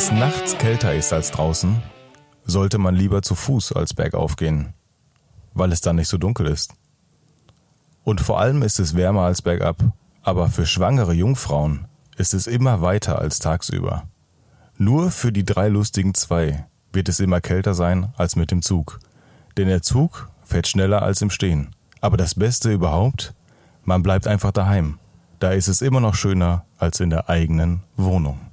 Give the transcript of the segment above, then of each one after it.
es nachts kälter ist als draußen, sollte man lieber zu Fuß als bergauf gehen, weil es dann nicht so dunkel ist. Und vor allem ist es wärmer als bergab, aber für schwangere Jungfrauen ist es immer weiter als tagsüber. Nur für die drei lustigen zwei wird es immer kälter sein als mit dem Zug. Denn der Zug fährt schneller als im Stehen. Aber das Beste überhaupt, man bleibt einfach daheim. Da ist es immer noch schöner als in der eigenen Wohnung.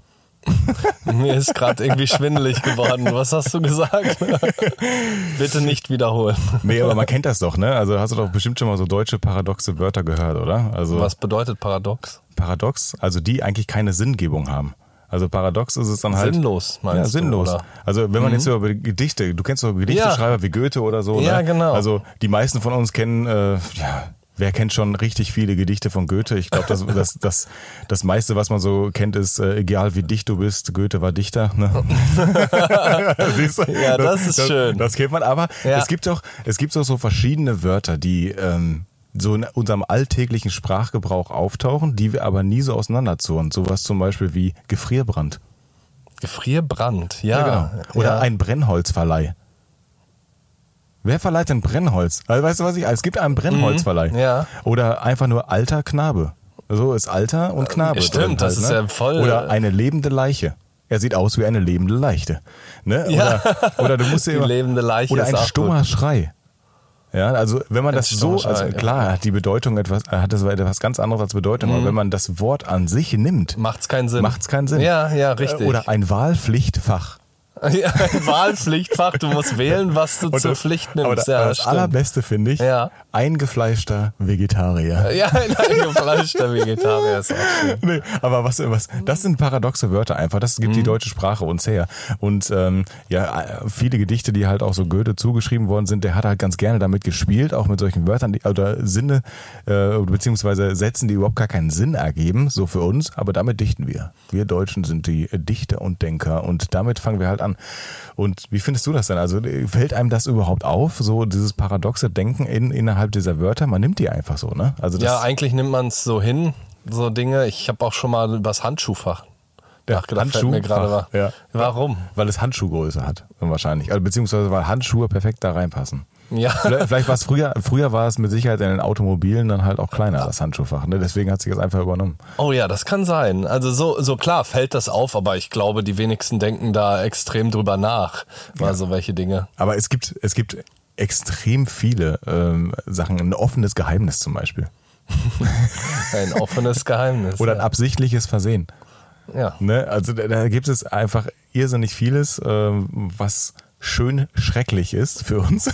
Mir ist gerade irgendwie schwindelig geworden. Was hast du gesagt? Bitte nicht wiederholen. Nee, aber man kennt das doch, ne? Also hast du doch bestimmt schon mal so deutsche paradoxe Wörter gehört, oder? Also Was bedeutet paradox? paradox, also die eigentlich keine Sinngebung haben. Also paradox ist es dann halt Sinnlos, meinst ja, du, sinnlos. oder? Also wenn man jetzt so über Gedichte, du kennst so Gedichteschreiber wie Goethe oder so, Ja, ne? genau. Also die meisten von uns kennen, äh, ja, wer kennt schon richtig viele Gedichte von Goethe? Ich glaube, das, das, das, das meiste, was man so kennt, ist, äh, egal wie dicht du bist, Goethe war Dichter. Ne? Siehst du? Ja, das ist das, schön. Das kennt man, aber Ja. es gibt auch, es gibt auch so verschiedene Wörter, die ähm, so in unserem alltäglichen Sprachgebrauch auftauchen, die wir aber nie so auseinanderzurren. Sowas zum Beispiel wie Gefrierbrand. Gefrierbrand, ja. genau. Oder ja. ein Brennholzverleih. Wer verleiht denn Brennholz? Also, weißt du was ich? Es gibt einen Brennholzverleih. Mhm, ja. Oder einfach nur alter Knabe. So ist Alter und Knabe. stimmt, drin das halt, ist ne? ja voll- Oder eine lebende Leiche. Er sieht aus wie eine lebende Leiche. Ne? Ja. Oder, oder du musst dir immer, lebende Leiche Oder ein stummer Schrei. Ja, also wenn man Ein das so, also klar hat die Bedeutung etwas, hat das etwas ganz anderes als Bedeutung, Mhm. aber wenn man das Wort an sich nimmt, Macht's keinen Sinn. macht es keinen Sinn. Ja, ja, richtig. Äh, Oder ein Wahlpflichtfach. Ja, Wahlpflichtfach, du musst wählen, was du Und zur das- Pflicht aber nimmst. das, ja, aber das stimmt. allerbeste finde ich, Ja. eingefleischter Vegetarier. Ja, ein eingefleischter Vegetarier ist auch schön. Nee, aber was, was, das sind paradoxe Wörter einfach. Das gibt die deutsche Sprache uns her. Und ähm, ja, viele Gedichte, die halt auch so Goethe zugeschrieben worden sind, der hat halt ganz gerne damit gespielt, auch mit solchen Wörtern, die oder Sinne äh, beziehungsweise Sätzen, die überhaupt gar keinen Sinn ergeben, so für uns. Aber damit dichten wir. Wir Deutschen sind die Dichter und Denker und damit fangen wir halt an. Und wie findest du das denn? Also fällt einem das überhaupt auf, so dieses paradoxe Denken in, innerhalb dieser Wörter? Man nimmt die einfach so, ne? Also Ja, eigentlich nimmt man es so hin, so Dinge. Ich habe auch schon mal übers Handschuhfach nachgedacht. fällt mir gerade mal. ja. Warum? Weil es Handschuhgröße hat, wahrscheinlich. Also, beziehungsweise weil Handschuhe perfekt da reinpassen. Ja. Vielleicht, vielleicht war es früher, früher war es mit Sicherheit in den Automobilen dann halt auch kleiner, das Handschuhfach. Ne? Deswegen hat sich das einfach übernommen. Oh ja, das kann sein. Also so, so klar fällt das auf, aber ich glaube, die wenigsten denken da extrem drüber nach. Also welche Dinge. Aber es gibt, es gibt extrem viele ähm, Sachen. Ein offenes Geheimnis zum Beispiel. Ein offenes Geheimnis. Oder ein ja. absichtliches Versehen. ja. Ne? Also da, da gibt es einfach irrsinnig vieles, ähm, was schön schrecklich ist für uns.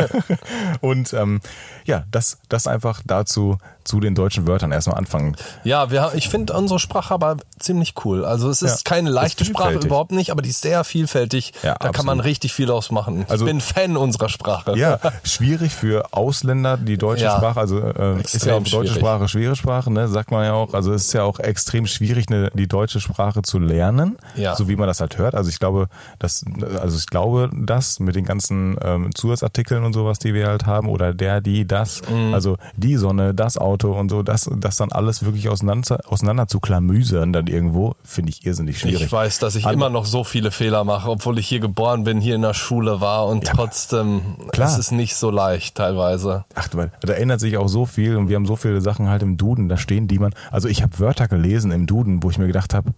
Und ähm, ja, das, das einfach dazu zu den deutschen Wörtern erstmal anfangen. Ja, wir, ich finde unsere Sprache aber ziemlich cool. Also es ist Ja, keine leichte ist Sprache überhaupt nicht, aber die ist sehr vielfältig. Ja, da kann man absolut. richtig viel ausmachen. Also- ich bin Fan unserer Sprache. Ja, schwierig für Ausländer, die deutsche Ja, Sprache, also äh, ist ja auch deutsche schwierig. Sprache schwere Sprache, ne, sagt man ja auch. Also es ist ja auch extrem schwierig, ne, die deutsche Sprache zu lernen, Ja. so wie man das halt hört. Also ich glaube, dass, also ich glaube, das mit den ganzen ähm, Zusatzartikeln und sowas, die wir halt haben, oder der, die, das, Mhm. also die Sonne, das Auto und so, das, das dann alles wirklich auseinander, auseinander zu klamüsern dann irgendwo, finde ich irrsinnig schwierig. Ich weiß, dass ich An- immer noch so viele Fehler mache, obwohl ich hier geboren bin, hier in der Schule war und Ja, trotzdem klar. es ist nicht so leicht teilweise. Ach, weil da ändert sich auch so viel und wir haben so viele Sachen halt im Duden, da stehen die man. Also ich habe Wörter gelesen im Duden, wo ich mir gedacht habe,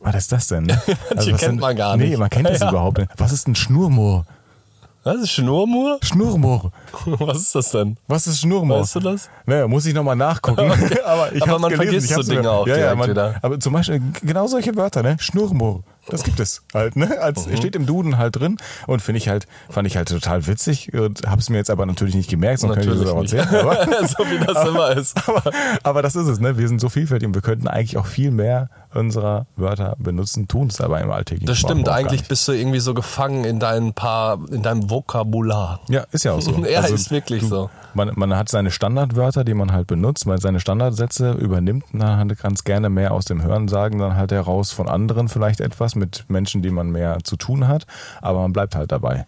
was ist das denn? Also was kennt denn- man gar Nee, nicht. man kennt das Ja. überhaupt nicht. Was ist ein Schnurmoor? Was ist Schnurmur? Schnurmoor. Was ist das denn? Was ist Schnurmoor? Weißt du das? Naja, muss ich nochmal nachgucken. aber ich Aber hab's man gelesen. vergisst so hab's Dinge auch ja, ja, man, wieder. Aber zum Beispiel genau solche Wörter, ne? Schnurmoor. Das gibt es halt, ne? Als, Mhm. Steht im Duden halt drin und finde ich halt, fand ich halt total witzig und habe es mir jetzt aber natürlich nicht gemerkt, sonst könnte ich das auch erzählen. Aber, so wie das immer ist. aber, aber das ist es, ne? Wir sind so vielfältig und wir könnten eigentlich auch viel mehr unserer Wörter benutzen, tun es aber im alltäglichen Das stimmt, eigentlich bist du irgendwie so gefangen in deinem paar, in deinem Vokabular. Ja, ist ja auch so. Ja, ist wirklich so. Man, man hat seine Standardwörter, die man halt benutzt, man seine Standardsätze übernimmt und dann halt ganz gerne mehr aus dem Hörensagen dann halt heraus von anderen vielleicht etwas mit Menschen, die man mehr zu tun hat, aber man bleibt halt dabei.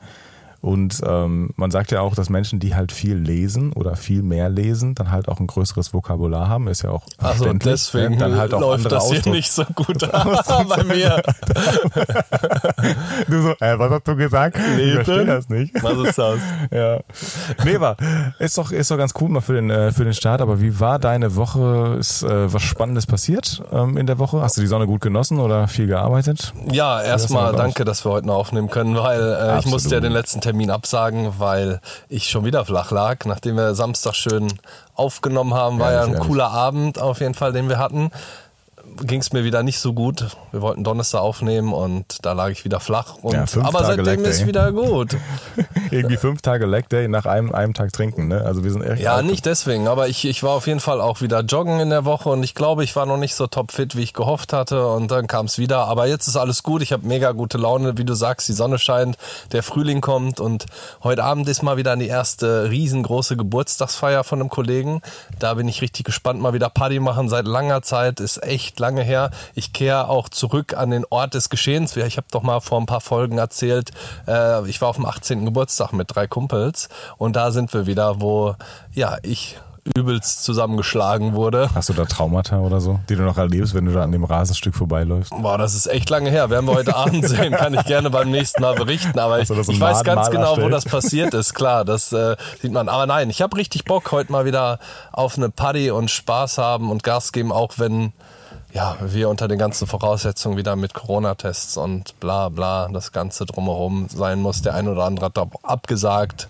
Und ähm, man sagt ja auch, dass Menschen, die halt viel lesen oder viel mehr lesen, dann halt auch ein größeres Vokabular haben. Ist ja auch Also deswegen dann halt auch läuft das hier Ausdruck- nicht so gut bei mir. Du so, äh, was hast du gesagt? Ich verstehe das nicht. Was ist das? Ja. Nee, aber ist doch, ist doch ganz cool mal für den, äh, für den Start. Aber wie war deine Woche? Ist äh, was Spannendes passiert ähm, in der Woche? Hast du die Sonne gut genossen oder viel gearbeitet? Ja, erstmal danke, dass wir heute noch aufnehmen können, weil äh, ich musste ja den letzten Termin absagen, weil ich schon wieder flach lag, nachdem wir Samstag schön aufgenommen haben. War ja Ehrlich, ein cooler Abend auf jeden Fall, den wir hatten. Ging es mir wieder nicht so gut. Wir wollten Donnerstag aufnehmen und da lag ich wieder flach. Und, Ja, aber Tage seitdem ist wieder gut. Irgendwie fünf Tage Leg Day nach einem, einem Tag trinken, ne? Also wir sind echt Ja, nicht deswegen, aber ich, ich war auf jeden Fall auch wieder joggen in der Woche und ich glaube, ich war noch nicht so topfit, wie ich gehofft hatte und dann kam es wieder. Aber jetzt ist alles gut, ich habe mega gute Laune, wie du sagst, die Sonne scheint, der Frühling kommt und heute Abend ist mal wieder die erste riesengroße Geburtstagsfeier von einem Kollegen. Da bin ich richtig gespannt, mal wieder Party machen seit langer Zeit, ist echt lange her. Ich kehre auch zurück an den Ort des Geschehens. Ich habe doch mal vor ein paar Folgen erzählt, äh, ich war auf dem 18. Geburtstag mit drei Kumpels und da sind wir wieder, wo ja ich übelst zusammengeschlagen wurde. Hast du da Traumata oder so, die du noch erlebst, wenn du da an dem Rasenstück vorbeiläufst? Boah, das ist echt lange her. Werden wir heute Abend sehen, kann ich gerne beim nächsten Mal berichten. Aber ich, so ich weiß ganz Maler genau, wo erstellt? das passiert ist. Klar, das äh, sieht man. Aber nein, ich habe richtig Bock, heute mal wieder auf eine Party und Spaß haben und Gas geben, auch wenn ja, wir unter den ganzen Voraussetzungen wieder mit Corona-Tests und bla bla das Ganze drumherum sein muss. Der ein oder andere hat abgesagt.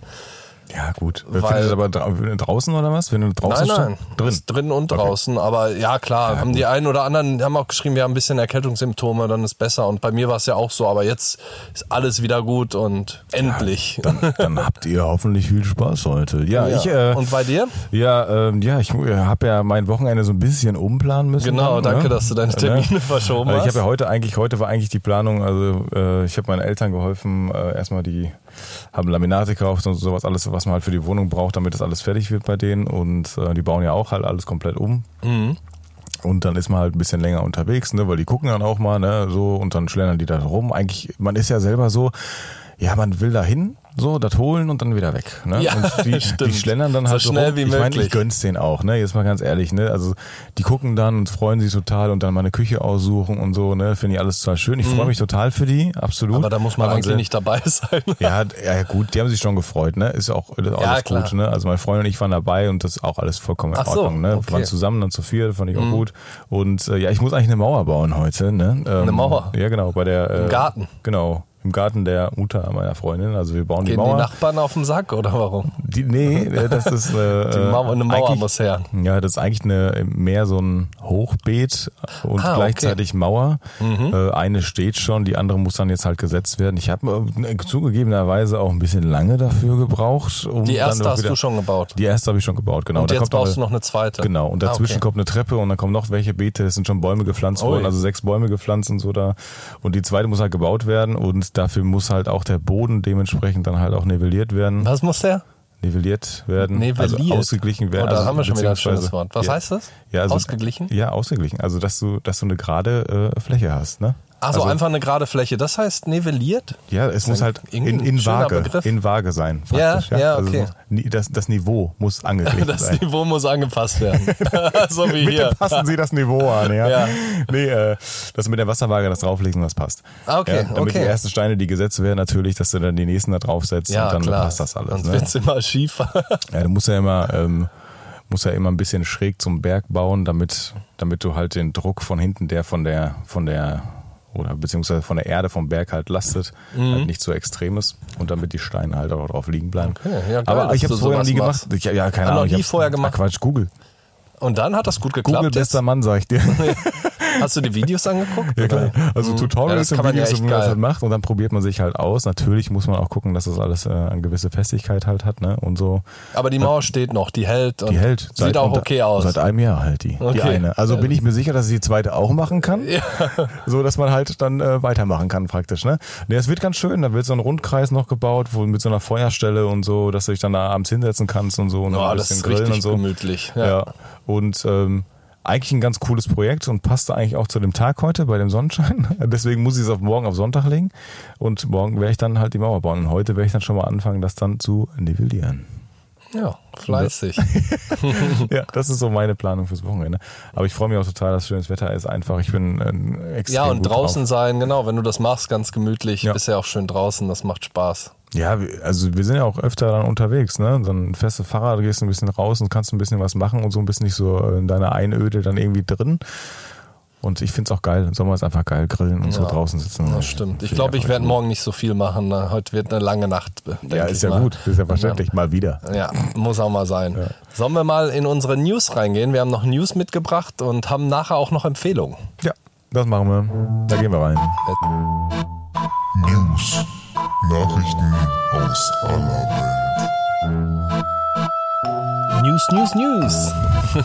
Ja, gut. Weil- Findet aber dra draußen oder was? Wenn du draußen Nein, nein. Drin. Ist drin und draußen. Aber ja, klar, haben die einen oder anderen haben auch geschrieben, wir haben ein bisschen Erkältungssymptome, dann ist besser. Und bei mir war es ja auch so. Aber jetzt ist alles wieder gut und endlich. Dann, dann habt ihr hoffentlich viel Spaß heute. Ja, Ja. ich. Äh, und bei dir? ja, ähm, ja, ich habe ja mein Wochenende so ein bisschen umplanen müssen. Genau, dann, danke, ne? dass du deine Termine verschoben Also ich hast. habe ja heute eigentlich, heute war eigentlich die Planung, also äh, ich habe meinen Eltern geholfen, äh, erstmal die haben Laminate gekauft und sowas, alles, was man halt für die Wohnung braucht, damit das alles fertig wird bei denen. Und äh, die bauen ja auch halt alles komplett um. Mhm. Und dann ist man halt ein bisschen länger unterwegs, ne, weil die gucken dann auch mal, ne, so, und dann schlendern die da rum. Eigentlich, man ist ja selber so, ja, man will da hin, so, das holen und dann wieder weg. Ne? Ja, und die, die schlendern dann So halt schnell rum. wie ich meine, möglich. ich gönn's denen auch, ne? Jetzt mal ganz ehrlich, ne? Also die gucken dann und freuen sich total und dann mal eine Küche aussuchen und so, ne? Finde ich alles total schön. Ich freue mich total für die, absolut. Mhm. Aber da muss man eigentlich nicht dabei sein. ja, ja, gut, die haben sich schon gefreut, ne? Ist auch, ist auch Ja, alles klar. gut, ne? Also mein Freund und ich waren dabei und das ist auch alles vollkommen in Ach so, Ordnung, ne? okay. Mhm. Wir waren zusammen dann zu viert, fand ich auch gut. Und äh, ja, ich muss eigentlich eine Mauer bauen heute, ne? Ähm, Eine Mauer? Ja, genau, bei der äh, Im Garten? Genau. Im Garten der Mutter meiner Freundin. Also wir bauen die Gehen die Mauer. Nachbarn auf den Sack oder warum? Die, nee, äh, das ist äh, Die Mauer, eine Mauer muss her. Ja, das ist eigentlich eine mehr so ein Hochbeet und Ah, okay. gleichzeitig Mauer. Äh, eine steht schon, die andere muss dann jetzt halt gesetzt werden. Ich habe äh, zugegebenerweise auch ein bisschen lange dafür gebraucht. Um Die erste hast wieder- du schon gebaut. Die erste habe ich schon gebaut, genau. Und Da jetzt kommt brauchst du eine- noch eine zweite. Genau, und Ah, dazwischen okay. kommt eine Treppe und dann kommen noch welche Beete, es sind schon Bäume gepflanzt Ui. worden, also sechs Bäume gepflanzt und so da. Und die zweite muss halt gebaut werden und dafür muss halt auch der Boden dementsprechend dann halt auch nivelliert werden. Was muss der? Nivelliert werden. Nivelliert. Also ausgeglichen werden. Oh, da also haben wir schon wieder ein schönes Wort. Was ja. heißt das? Ja, also, Ausgeglichen? Ja, ausgeglichen. Also dass du, dass du eine gerade äh, Fläche hast, ne? Also, also, einfach eine gerade Fläche. Das heißt nivelliert? Ja, es muss halt in, in Waage, Begriff. in Waage sein. Ja, Faktisch, ja, Also okay. ni- das, das Niveau muss angeglichen Das sein. Niveau muss angepasst werden. so wie Bitte hier. passen Sie das Niveau an, ja. Ja. Nee, äh, dass mit der Wasserwaage das drauflegen, das passt. Ah, okay, ja, damit okay. die ersten Steine, die gesetzt werden, natürlich, dass du dann die nächsten da draufsetzt Ja, und dann klar. passt das alles. Sonst Ne? wird's immer schief. Ja, du musst ja immer, ähm, musst ja immer ein bisschen schräg zum Berg bauen, damit, damit du halt den Druck von hinten, der von der, von der, oder beziehungsweise von der Erde vom Berg halt lastet, Mhm. halt nicht so extrem ist und damit die Steine halt auch drauf liegen bleiben. Okay, ja, geil, Aber ich habe es vorher noch nie gemacht. Ich, ja, keine noch Ahnung. ich nie vorher gemacht? Ach, Quatsch, Google. Und dann hat das gut geklappt. Google, bester Mann, sag ich dir. Hast du die Videos angeguckt? Ja, klar. Also Ja, Tutorials das kann und man ja Videos, echt wie man das halt macht und dann probiert man sich halt aus. Natürlich muss man auch gucken, dass das alles äh, eine gewisse Festigkeit halt hat, ne? Und so. Aber die Mauer steht noch, die hält. Und Die hält. Sieht auch und- okay aus. Seit einem Jahr halt die. Die Okay. eine. Also bin ich mir sicher, dass ich die zweite auch machen kann. Ja. So, dass man halt dann äh, weitermachen kann praktisch, ne? Ne, es wird ganz schön. Da wird so ein Rundkreis noch gebaut, wo mit so einer Feuerstelle und so, dass du dich dann da abends hinsetzen kannst und so und Oh, ein das bisschen ist grillen richtig und so. gemütlich. Ja. Ja. Und ähm, eigentlich ein ganz cooles Projekt und passte eigentlich auch zu dem Tag heute bei dem Sonnenschein. Deswegen muss ich es auf morgen auf Sonntag legen. Und morgen werde ich dann halt die Mauer bauen. Und heute werde ich dann schon mal anfangen, das dann zu nivellieren. Ja, fleißig. ja, das ist so meine Planung fürs Wochenende. Aber ich freue mich auch total, dass schönes Wetter ist. Einfach, ich bin äh, extrem Ja, und draußen sein, genau, wenn du das machst, ganz gemütlich, Ja. bist ja auch schön draußen, das macht Spaß. Ja, wir- also wir sind ja auch öfter dann unterwegs, ne? So ein festes Fahrrad, du gehst ein bisschen raus und kannst ein bisschen was machen und so ein bisschen nicht so in deiner Einöde dann irgendwie drin. Und ich find's auch geil. Im Sommer ist einfach geil, grillen und so Ja, draußen sitzen. Das stimmt. Ich glaube, ich werde morgen nicht so viel machen. ne? Heute wird eine lange Nacht. denk Ja, ich ist ja mal. gut, ist ja verständlich. Mal wieder. Ja, muss auch mal sein. Sollen wir mal in unsere News reingehen? Wir haben noch News mitgebracht und haben nachher auch noch Empfehlungen. Ja, das machen wir. Da gehen wir rein. News. Nachrichten aus aller Welt. News, News, News.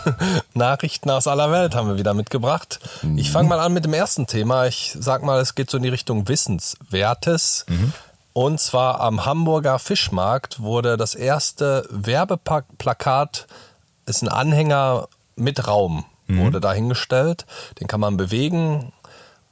Nachrichten aus aller Welt haben wir wieder mitgebracht. Ich fange mal an mit dem ersten Thema. Ich sag mal, es geht so in die Richtung Wissenswertes. Und zwar am Hamburger Fischmarkt wurde das erste Werbeplakat, ist ein Anhänger mit Raum, wurde dahingestellt. Den kann man bewegen.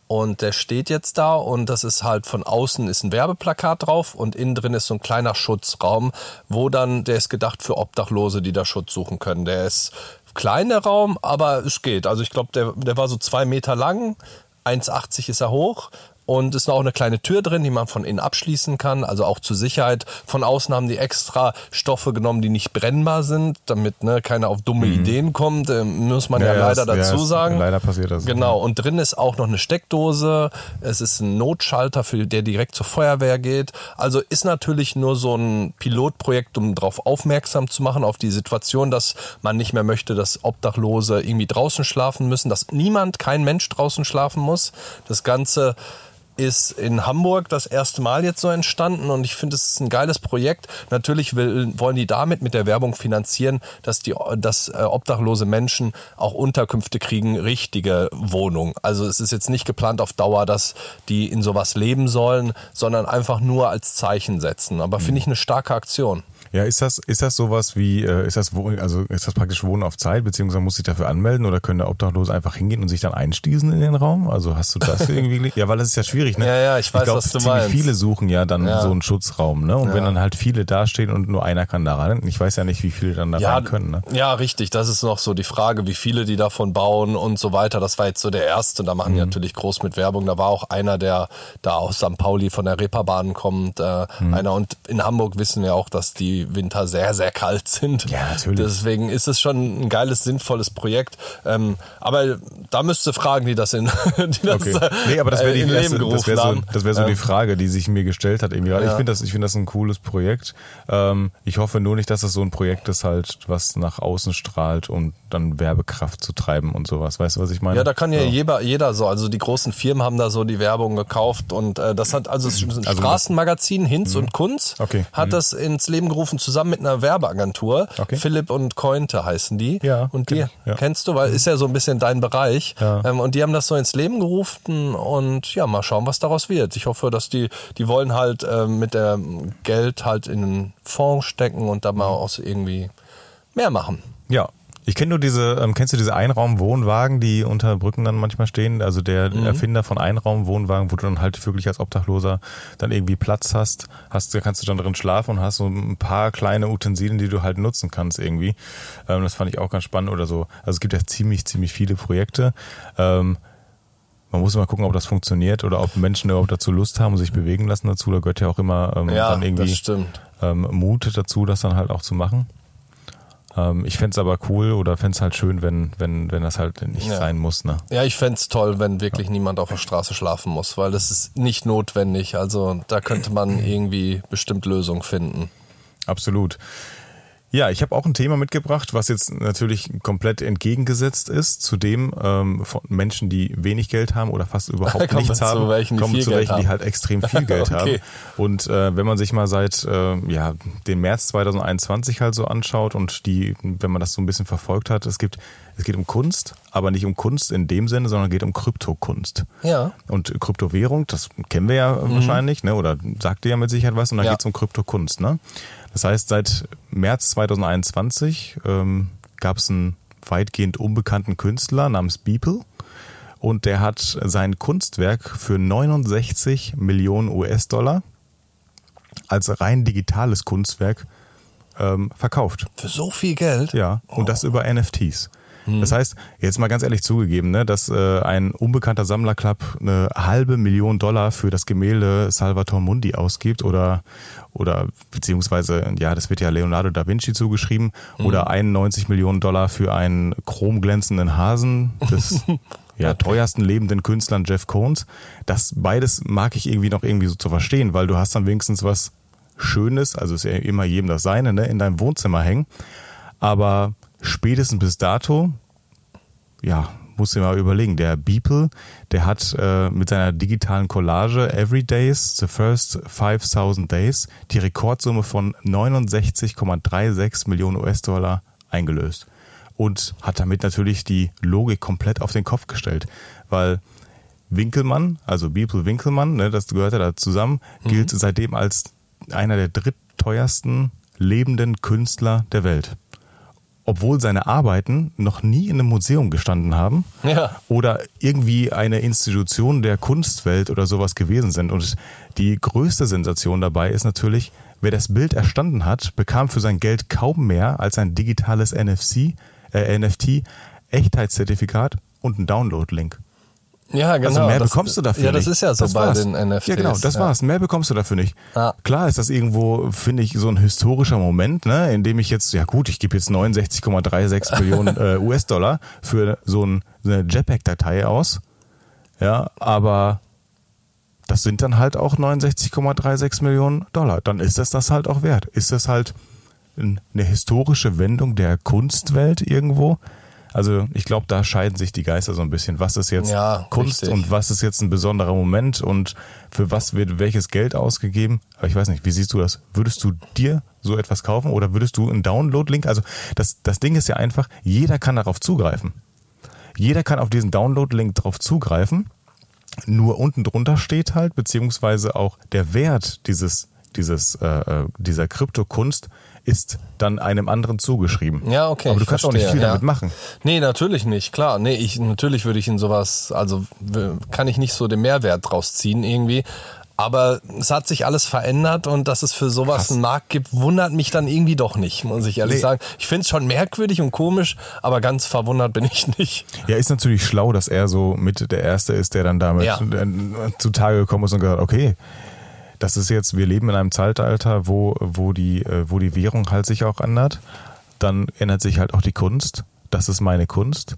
Und der steht jetzt da und das ist halt von außen ist ein Werbeplakat drauf und innen drin ist so ein kleiner Schutzraum, wo dann, der ist gedacht für Obdachlose, die da Schutz suchen können. Der ist klein, der Raum, aber es geht. Also ich glaube, der, der war so zwei Meter lang, 1,80 ist er hoch. Und ist noch auch eine kleine Tür drin, die man von innen abschließen kann, also auch zur Sicherheit. Von außen haben die extra Stoffe genommen, die nicht brennbar sind, damit ne, keiner auf dumme Ideen kommt. Ähm, muss man ja, Mhm. Ja, leider ja, dazu sagen. leider passiert das. Genau, und drin ist auch noch eine Steckdose. Es ist ein Notschalter, für der direkt zur Feuerwehr geht. Also ist natürlich nur so ein Pilotprojekt, um darauf aufmerksam zu machen, auf die Situation, dass man nicht mehr möchte, dass Obdachlose irgendwie draußen schlafen müssen, dass niemand, kein Mensch draußen schlafen muss. Das Ganze ist in Hamburg das erste Mal jetzt so entstanden und ich finde, es ist ein geiles Projekt. Natürlich will, wollen die damit mit der Werbung finanzieren, dass die, dass äh, obdachlose Menschen auch Unterkünfte kriegen, richtige Wohnungen. Also es ist jetzt nicht geplant auf Dauer, dass die in sowas leben sollen, sondern einfach nur als Zeichen setzen. Aber finde ich eine starke Aktion. Ja, ist das, ist das sowas wie, äh, ist das, also ist das praktisch Wohnen auf Zeit, beziehungsweise muss ich dafür anmelden oder können der Obdachlose einfach hingehen und sich dann einstießen in den Raum? Also hast du das irgendwie? ja, weil das ist ja schwierig, ne? Ja, ja, ich weiß, glaub, was du meinst. viele suchen ja dann Ja. so einen Schutzraum, ne? Und wenn Ja. dann halt viele dastehen und nur einer kann da rein, ich weiß ja nicht, wie viele dann da Ja, rein können, ne? ja, richtig. Das ist noch so die Frage, wie viele die davon bauen und so weiter. Das war jetzt so der erste. Da machen Mhm. die natürlich groß mit Werbung. Da war auch einer, der da aus St. Pauli von der Reeperbahn kommt. Äh, Mhm. Einer und in Hamburg wissen wir auch, dass die Winter sehr, sehr kalt sind. Ja, natürlich. Deswegen ist es schon ein geiles, sinnvolles Projekt. Ähm, aber da müsst ihr fragen, die das in, die das, Okay. Nee, aber das wäre äh, die in erste, das wäre so, das wäre so Ja. die Frage, die sich mir gestellt hat irgendwie gerade. Ich Ja. finde das, ich finde das ein cooles Projekt. Ähm, ich hoffe nur nicht, dass das so ein Projekt ist halt, was nach außen strahlt, um dann Werbekraft zu treiben und sowas. Weißt du, was ich meine? Ja, da kann ja So. jeder, jeder so. Also die großen Firmen haben da so die Werbung gekauft und äh, das hat also, es ist ein Also Straßenmagazin Hinz und Kunz Okay. hat das ins Leben gerufen zusammen mit einer Werbeagentur. Okay. Philipp und Cointe heißen die. Ja, Und die ja. kennst du, weil ist ja so ein bisschen dein Bereich. Ja. Ähm, und die haben das so ins Leben gerufen und ja, mal schauen, was daraus wird. Ich hoffe, dass die, die wollen halt ähm, mit dem Geld halt in einen Fonds stecken und da mal aus irgendwie mehr machen. Ja. Ich kenne nur diese, ähm, kennst du diese Einraumwohnwagen, die unter Brücken dann manchmal stehen? Also der Mhm. Erfinder von Einraumwohnwagen, wo du dann halt wirklich als Obdachloser dann irgendwie Platz hast, hast, da kannst du dann drin schlafen und hast so ein paar kleine Utensilien, die du halt nutzen kannst irgendwie. Ähm, das fand ich auch ganz spannend oder so. Also es gibt ja ziemlich, ziemlich viele Projekte. Ähm, man muss mal gucken, ob das funktioniert oder ob Menschen überhaupt dazu Lust haben und sich bewegen lassen dazu. Da gehört ja auch immer ähm, Ja, dann irgendwie ähm, Mut dazu, das dann halt auch zu machen. Ähm, ich fänd's aber cool oder fänd's halt schön, wenn, wenn, wenn das halt nicht Ja. sein muss. Ne? Ja, ich fänd's toll, wenn wirklich niemand auf der Straße schlafen muss, weil das ist nicht notwendig. Also da könnte man irgendwie bestimmt Lösungen finden. Absolut. Ja, ich habe auch ein Thema mitgebracht, was jetzt natürlich komplett entgegengesetzt ist zu dem ähm, von Menschen, die wenig Geld haben oder fast überhaupt nichts zu haben, welchen, die kommen zu welchen, die halt extrem viel Geld Okay. haben. Und äh, wenn man sich mal seit äh, ja den März 2021 halt so anschaut und die, wenn man das so ein bisschen verfolgt hat, es gibt es geht um Kunst, aber nicht um Kunst in dem Sinne, sondern geht um Kryptokunst. Ja. Und Kryptowährung, das kennen wir ja wahrscheinlich, ne? oder sagt ihr ja mit Sicherheit was, und dann Mhm. Ja. geht's um Kryptokunst. Ne? Das heißt, seit März 2021 ähm, gab es einen weitgehend unbekannten Künstler namens Beeple. Und der hat sein Kunstwerk für 69 Millionen US-Dollar als rein digitales Kunstwerk ähm, verkauft. Für so viel Geld? Ja, und das über NFTs. Das heißt, jetzt mal ganz ehrlich zugegeben, ne, dass äh, ein unbekannter Sammlerclub eine halbe Million Dollar für das Gemälde Salvator Mundi ausgibt oder oder beziehungsweise ja, das wird ja Leonardo da Vinci zugeschrieben oder 91 Millionen Dollar für einen chromglänzenden Hasen des ja, teuersten lebenden Künstlern Jeff Koons. Das beides mag ich irgendwie noch irgendwie so zu verstehen, weil du hast dann wenigstens was Schönes, also ist ja immer jedem das Seine, ne, in deinem Wohnzimmer hängen. Aber spätestens bis dato, ja, muss ich mal überlegen. Der Beeple, der hat äh, mit seiner digitalen Collage Every Days, The First 5000 Days, die Rekordsumme von 69,36 Millionen US-Dollar eingelöst. Und hat damit natürlich die Logik komplett auf den Kopf gestellt. Weil Winkelmann, also Beeple Winkelmann, ne, das gehört ja da zusammen, gilt seitdem als einer der drittteuersten lebenden Künstler der Welt. Obwohl seine Arbeiten noch nie in einem Museum gestanden haben Ja. oder irgendwie eine Institution der Kunstwelt oder sowas gewesen sind. Und die größte Sensation dabei ist natürlich, wer das Bild erstanden hat, bekam für sein Geld kaum mehr als ein digitales NFC, äh, NFT, Echtheitszertifikat und einen Download-Link. Ja, genau. Also mehr das, bekommst du dafür Ja, das nicht. ist ja so Das bei war's. den NFTs. Ja, genau, das war's. Mehr bekommst du dafür nicht. Ja. Klar ist das irgendwo, finde ich, so ein historischer Moment, ne, in dem ich jetzt, ja gut, ich gebe jetzt 69,36 Millionen äh, US-Dollar für so ein, so eine JPEG-Datei aus. Ja, aber das sind dann halt auch 69,36 Millionen Dollar. Dann ist das das halt auch wert. Ist das halt ein- eine historische Wendung der Kunstwelt irgendwo? Also ich glaube, da scheiden sich die Geister so ein bisschen. Was ist jetzt Ja, Kunst richtig. und was ist jetzt ein besonderer Moment und für was wird welches Geld ausgegeben? Aber ich weiß nicht, wie siehst du das? Würdest du dir so etwas kaufen oder würdest du einen Download-Link? Also das, das Ding ist ja einfach, jeder kann darauf zugreifen. Jeder kann auf diesen Download-Link drauf zugreifen. Nur unten drunter steht halt, beziehungsweise auch der Wert dieses, dieses, äh, äh, dieser Kryptokunst ist dann einem anderen zugeschrieben. Ja, okay. Aber du kannst auch nicht verstehe, viel ja. damit machen. Nee, natürlich nicht, klar. Nee, ich, natürlich würde ich in sowas, also kann ich nicht so den Mehrwert draus ziehen irgendwie. Aber es hat sich alles verändert und dass es für sowas Krass. einen Markt gibt, wundert mich dann irgendwie doch nicht, muss ich ehrlich Nee. sagen. Ich finde es schon merkwürdig und komisch, aber ganz verwundert bin ich nicht. Ja, ist natürlich schlau, dass er so mit der Erste ist, der dann damit Ja. äh, zutage gekommen ist und gesagt, okay, das ist jetzt, wir leben in einem Zeitalter, wo, wo, die, äh, wo die Währung halt sich auch ändert. Dann ändert sich halt auch die Kunst. Das ist meine Kunst.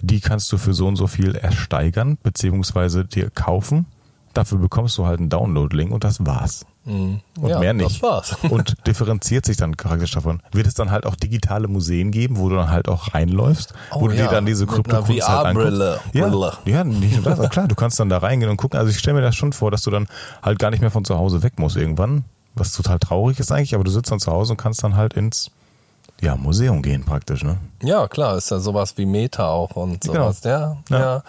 Die kannst du für so und so viel ersteigern, beziehungsweise dir kaufen. Dafür bekommst du halt einen Download-Link und das war's. Und Ja, mehr nicht. das war's. Und differenziert sich dann praktisch davon. Wird es dann halt auch digitale Museen geben, wo du dann halt auch reinläufst, wo Oh du ja, dir dann diese Kryptokunst halt anguckst. Ja, ja, nicht nur das, klar, du kannst dann da reingehen und gucken. Also ich stelle mir das schon vor, dass du dann halt gar nicht mehr von zu Hause weg musst irgendwann, was total traurig ist eigentlich, aber du sitzt dann zu Hause und kannst dann halt ins ja, Museum gehen praktisch, ne? Ja, klar, ist ja sowas wie Meta auch und Genau. sowas. Ja, Ja. ja.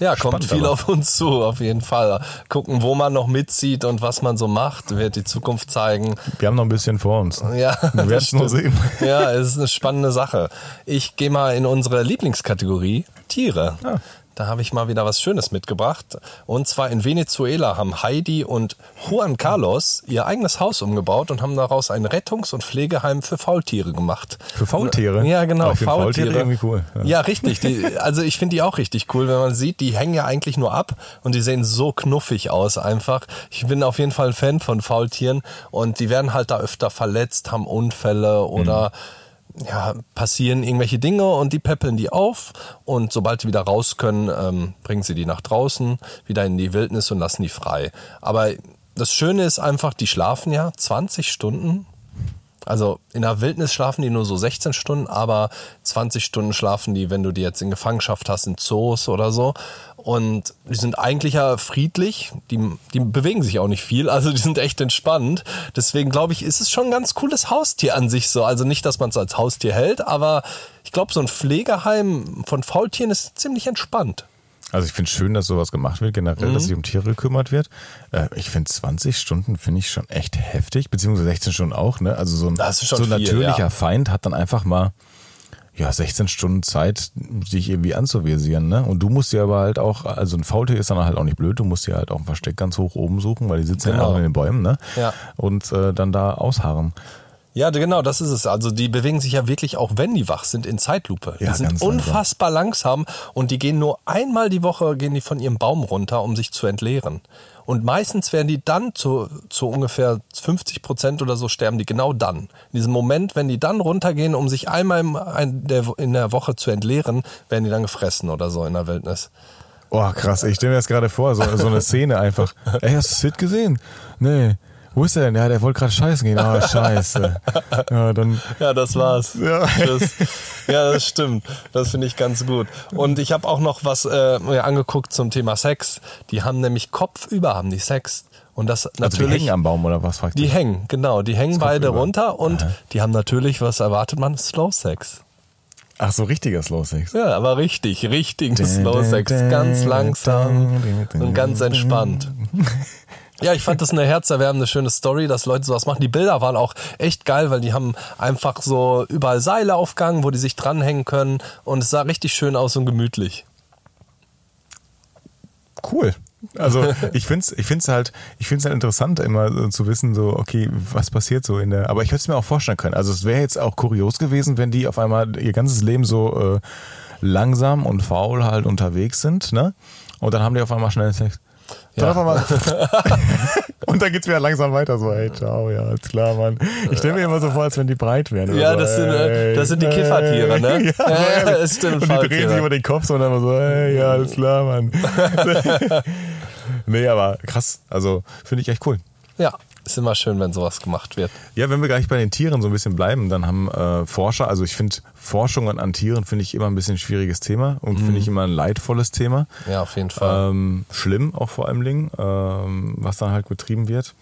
Ja, kommt Spannend viel aber. auf uns zu, auf jeden Fall. Gucken, wo man noch mitzieht und was man so macht, wird die Zukunft zeigen. Wir haben noch ein bisschen vor uns. Ja, Wir werden es stimmt. sehen. Ja, es ist eine spannende Sache. Ich gehe mal in unsere Lieblingskategorie Tiere. Ah. Da habe ich mal wieder was Schönes mitgebracht. Und zwar in Venezuela haben Heidi und Juan Carlos ihr eigenes Haus umgebaut und haben daraus ein Rettungs- und Pflegeheim für Faultiere gemacht. Für Faultiere? Ja, genau. Aber find Faultiere irgendwie cool, ja. Ja, richtig. Die, also ich finde die auch richtig cool, wenn man sieht, die hängen ja eigentlich nur ab und die sehen so knuffig aus einfach. Ich bin auf jeden Fall ein Fan von Faultieren und die werden halt da öfter verletzt, haben Unfälle oder ja, passieren irgendwelche Dinge und die peppeln die auf und sobald die wieder raus können, ähm, bringen sie die nach draußen, wieder in die Wildnis und lassen die frei. Aber das Schöne ist einfach, die schlafen ja 20 Stunden also in der Wildnis schlafen die nur so 16 Stunden, aber 20 Stunden schlafen die, wenn du die jetzt in Gefangenschaft hast, in Zoos oder so. Und die sind eigentlich ja friedlich, die, die bewegen sich auch nicht viel, also die sind echt entspannt. Deswegen glaube ich, ist es schon ein ganz cooles Haustier an sich so. Also nicht, dass man es als Haustier hält, aber ich glaube, so ein Pflegeheim von Faultieren ist ziemlich entspannt. Also ich finde schön, dass sowas gemacht wird, generell, Mhm. dass sich um Tiere gekümmert wird. Äh, ich finde 20 Stunden finde ich schon echt heftig, beziehungsweise 16 Stunden auch, ne? Also so ein, so ein viel, natürlicher ja. Feind hat dann einfach mal ja, 16 Stunden Zeit, sich irgendwie anzuvisieren, ne? Und du musst dir aber halt auch, also ein Faultier ist dann halt auch nicht blöd, du musst dir halt auch ein Versteck ganz hoch oben suchen, weil die sitzen ja Genau. auch in den Bäumen, ne? Ja. Und äh, dann da ausharren. Ja, genau, das ist es. Also die bewegen sich ja wirklich, auch wenn die wach sind, in Zeitlupe. Ja, die sind ganz langsam. unfassbar langsam und die gehen nur einmal die Woche, gehen die von ihrem Baum runter, um sich zu entleeren. Und meistens werden die dann zu, zu ungefähr 50 Prozent oder so sterben die genau dann. In diesem Moment, wenn die dann runtergehen, um sich einmal in der Woche zu entleeren, werden die dann gefressen oder so in der Wildnis. Oh, krass, ich stelle mir das gerade vor, so, so eine Szene einfach. Ey, hast du Sid gesehen? Nee. Wo ist der denn? Ja, der wollte gerade scheißen gehen. Ah, scheiße. Ja, dann. Ja, das war's. Ja. Das, ja, das stimmt. Das finde ich ganz gut. Und ich habe auch noch was äh, mir angeguckt zum Thema Sex. Die haben nämlich kopfüber haben die Sex. Und das Also die hängen am Baum oder was fragt die ihr? hängen, genau. Die hängen beide runter und die haben natürlich, was erwartet man? Slow Sex. Ach, so richtiger Slow Sex. Ja, aber richtig, richtigen Slow Sex. Ganz langsam und ganz entspannt. Ja, ich fand das eine herzerwärmende, schöne Story, dass Leute sowas machen. Die Bilder waren auch echt geil, weil die haben einfach so überall Seile aufgegangen, wo die sich dranhängen können. Und es sah richtig schön aus und gemütlich. Cool. Also ich find's, ich find's halt, ich find's halt interessant, immer so zu wissen, so okay, was passiert so in der. Aber ich hätte es mir auch vorstellen können. Also es wäre jetzt auch kurios gewesen, wenn die auf einmal ihr ganzes Leben so äh, langsam und faul halt unterwegs sind, ne? Und dann haben die auf einmal schnell Sex. Dann Ja. auf einmal und dann geht's wieder langsam weiter, so, hey, ciao, ja, ist klar, Mann. Ich stelle mir immer so vor, als wenn die breit wären. Ja, so, das sind, äh, ey, das sind die ey, Kiffertiere, ne? Ja, Ja, ehrlich. das stimmt, Und die drehen sich über den Kopf so und dann immer so, hey, ja, alles klar, Mann. nee, aber krass. Also, finde ich echt cool. Ja, ist immer schön, wenn sowas gemacht wird. Ja, wenn wir gleich bei den Tieren so ein bisschen bleiben, dann haben äh, Forscher, also ich finde Forschungen an Tieren finde ich immer ein bisschen ein schwieriges Thema und finde ich immer ein leidvolles Thema. Ja, auf jeden Fall. Ähm, schlimm auch vor allem Dingen, ähm, was dann halt betrieben wird.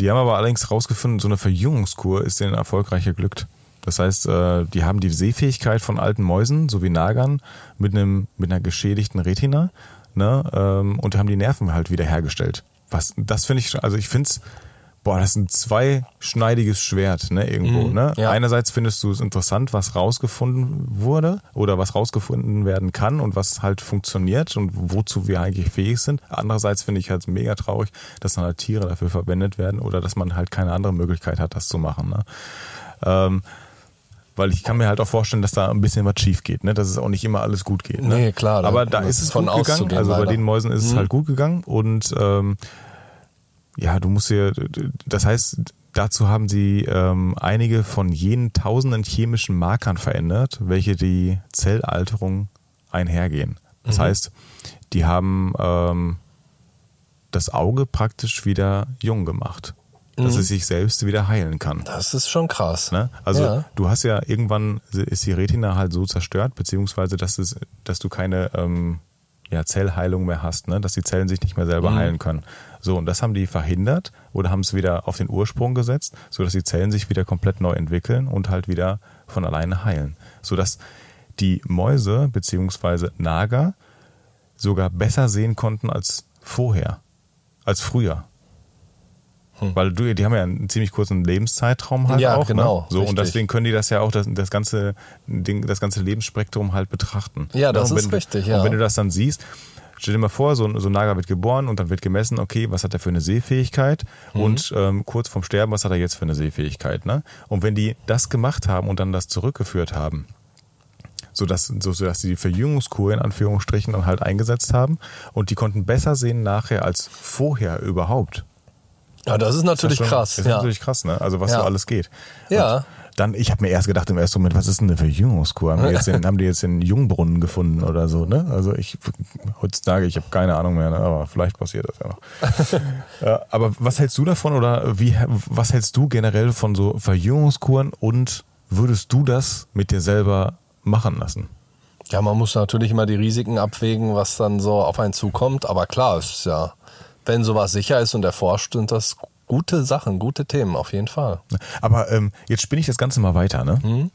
Die haben aber allerdings rausgefunden, so eine Verjüngungskur ist denen erfolgreich geglückt. Das heißt, äh, die haben die Sehfähigkeit von alten Mäusen sowie Nagern mit einem mit einer geschädigten Retina, ne, ähm, und haben die Nerven halt wieder hergestellt. Was, das finde ich, also ich finde es, boah, das ist ein zweischneidiges Schwert, ne, irgendwo, ne. ja. Einerseits findest du es interessant, was rausgefunden wurde oder was rausgefunden werden kann und was halt funktioniert und wozu wir eigentlich fähig sind. Andererseits finde ich halt mega traurig, dass dann halt Tiere dafür verwendet werden oder dass man halt keine andere Möglichkeit hat, das zu machen, ne. Ähm, weil ich kann mir halt auch vorstellen, dass da ein bisschen was schief geht, ne? dass es auch nicht immer alles gut geht. Ne? Nee, klar, da- Aber da ist es gut gegangen. Also bei leider. den Mäusen ist es halt gut gegangen und ähm, ja, du musst dir, das heißt, dazu haben sie ähm, einige von jenen tausenden chemischen Markern verändert, welche die Zellalterung einhergehen. Das heißt, die haben ähm, das Auge praktisch wieder jung gemacht, dass es sich selbst wieder heilen kann. Das ist schon krass. Ne? Also Ja. du hast ja irgendwann ist die Retina halt so zerstört, beziehungsweise dass es, dass du keine ähm, ja, Zellheilung mehr hast, ne? dass die Zellen sich nicht mehr selber Mhm. heilen können. So, und das haben die verhindert oder haben es wieder auf den Ursprung gesetzt, sodass die Zellen sich wieder komplett neu entwickeln und halt wieder von alleine heilen. Sodass die Mäuse beziehungsweise Nager sogar besser sehen konnten als vorher, als früher. Weil du, die haben ja einen ziemlich kurzen Lebenszeitraum halt Hm. Ja, auch. genau, Ne? So, und deswegen können die das ja auch, das, das, ganze, Ding, das ganze Lebensspektrum halt betrachten. Ja, das und ist du- richtig, ja. Und wenn du das dann siehst, stell dir mal vor, so, ein- so ein Nager wird geboren und dann wird gemessen, okay, was hat er für eine Sehfähigkeit Mhm. und ähm, kurz vorm Sterben, was hat er jetzt für eine Sehfähigkeit. Ne? Und wenn die das gemacht haben und dann das zurückgeführt haben, sodass, so, sodass sie die Verjüngungskur in Anführungsstrichen dann halt eingesetzt haben und die konnten besser sehen nachher als vorher überhaupt. Ja, das ist natürlich Das ist schon- krass. Das ist ja. natürlich krass, ne? Also was Ja. so alles geht. Ja. Und dann, ich habe mir erst gedacht im ersten Moment, was ist denn eine Verjüngungskur? Haben die jetzt den, haben die jetzt den Jungbrunnen gefunden oder so, ne? Also ich heutzutage, ich habe keine Ahnung mehr, ne? aber vielleicht passiert das ja noch. ja, aber was hältst du davon oder wie was hältst du generell von so Verjüngungskuren und würdest du das mit dir selber machen lassen? Ja, man muss natürlich immer die Risiken abwägen, was dann so auf einen zukommt. Aber klar, es ist ja, wenn sowas sicher ist und erforscht, sind das gute Sachen, gute Themen, auf jeden Fall. Aber ähm, jetzt spinne ich das Ganze mal weiter, ne? Mhm.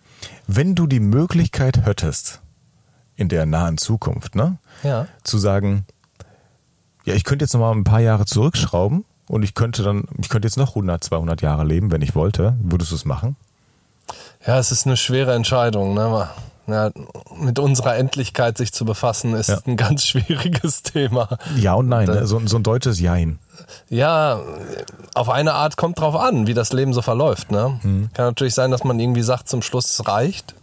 Wenn du die Möglichkeit hättest, in der nahen Zukunft, ne? Ja. Zu sagen, ja, ich könnte jetzt noch mal ein paar Jahre zurückschrauben und ich könnte dann, ich könnte jetzt noch 100, 200 Jahre leben, wenn ich wollte. Würdest du es machen? Ja, es ist eine schwere Entscheidung. Ne? Ja, mit unserer Endlichkeit sich zu befassen, ist Ja. ein ganz schwieriges Thema. Ja und nein, ne? so, so ein deutsches Jein. Ja, auf eine Art kommt drauf an, wie das Leben so verläuft. Ne? Mhm. Kann natürlich sein, dass man irgendwie sagt, zum Schluss es reicht.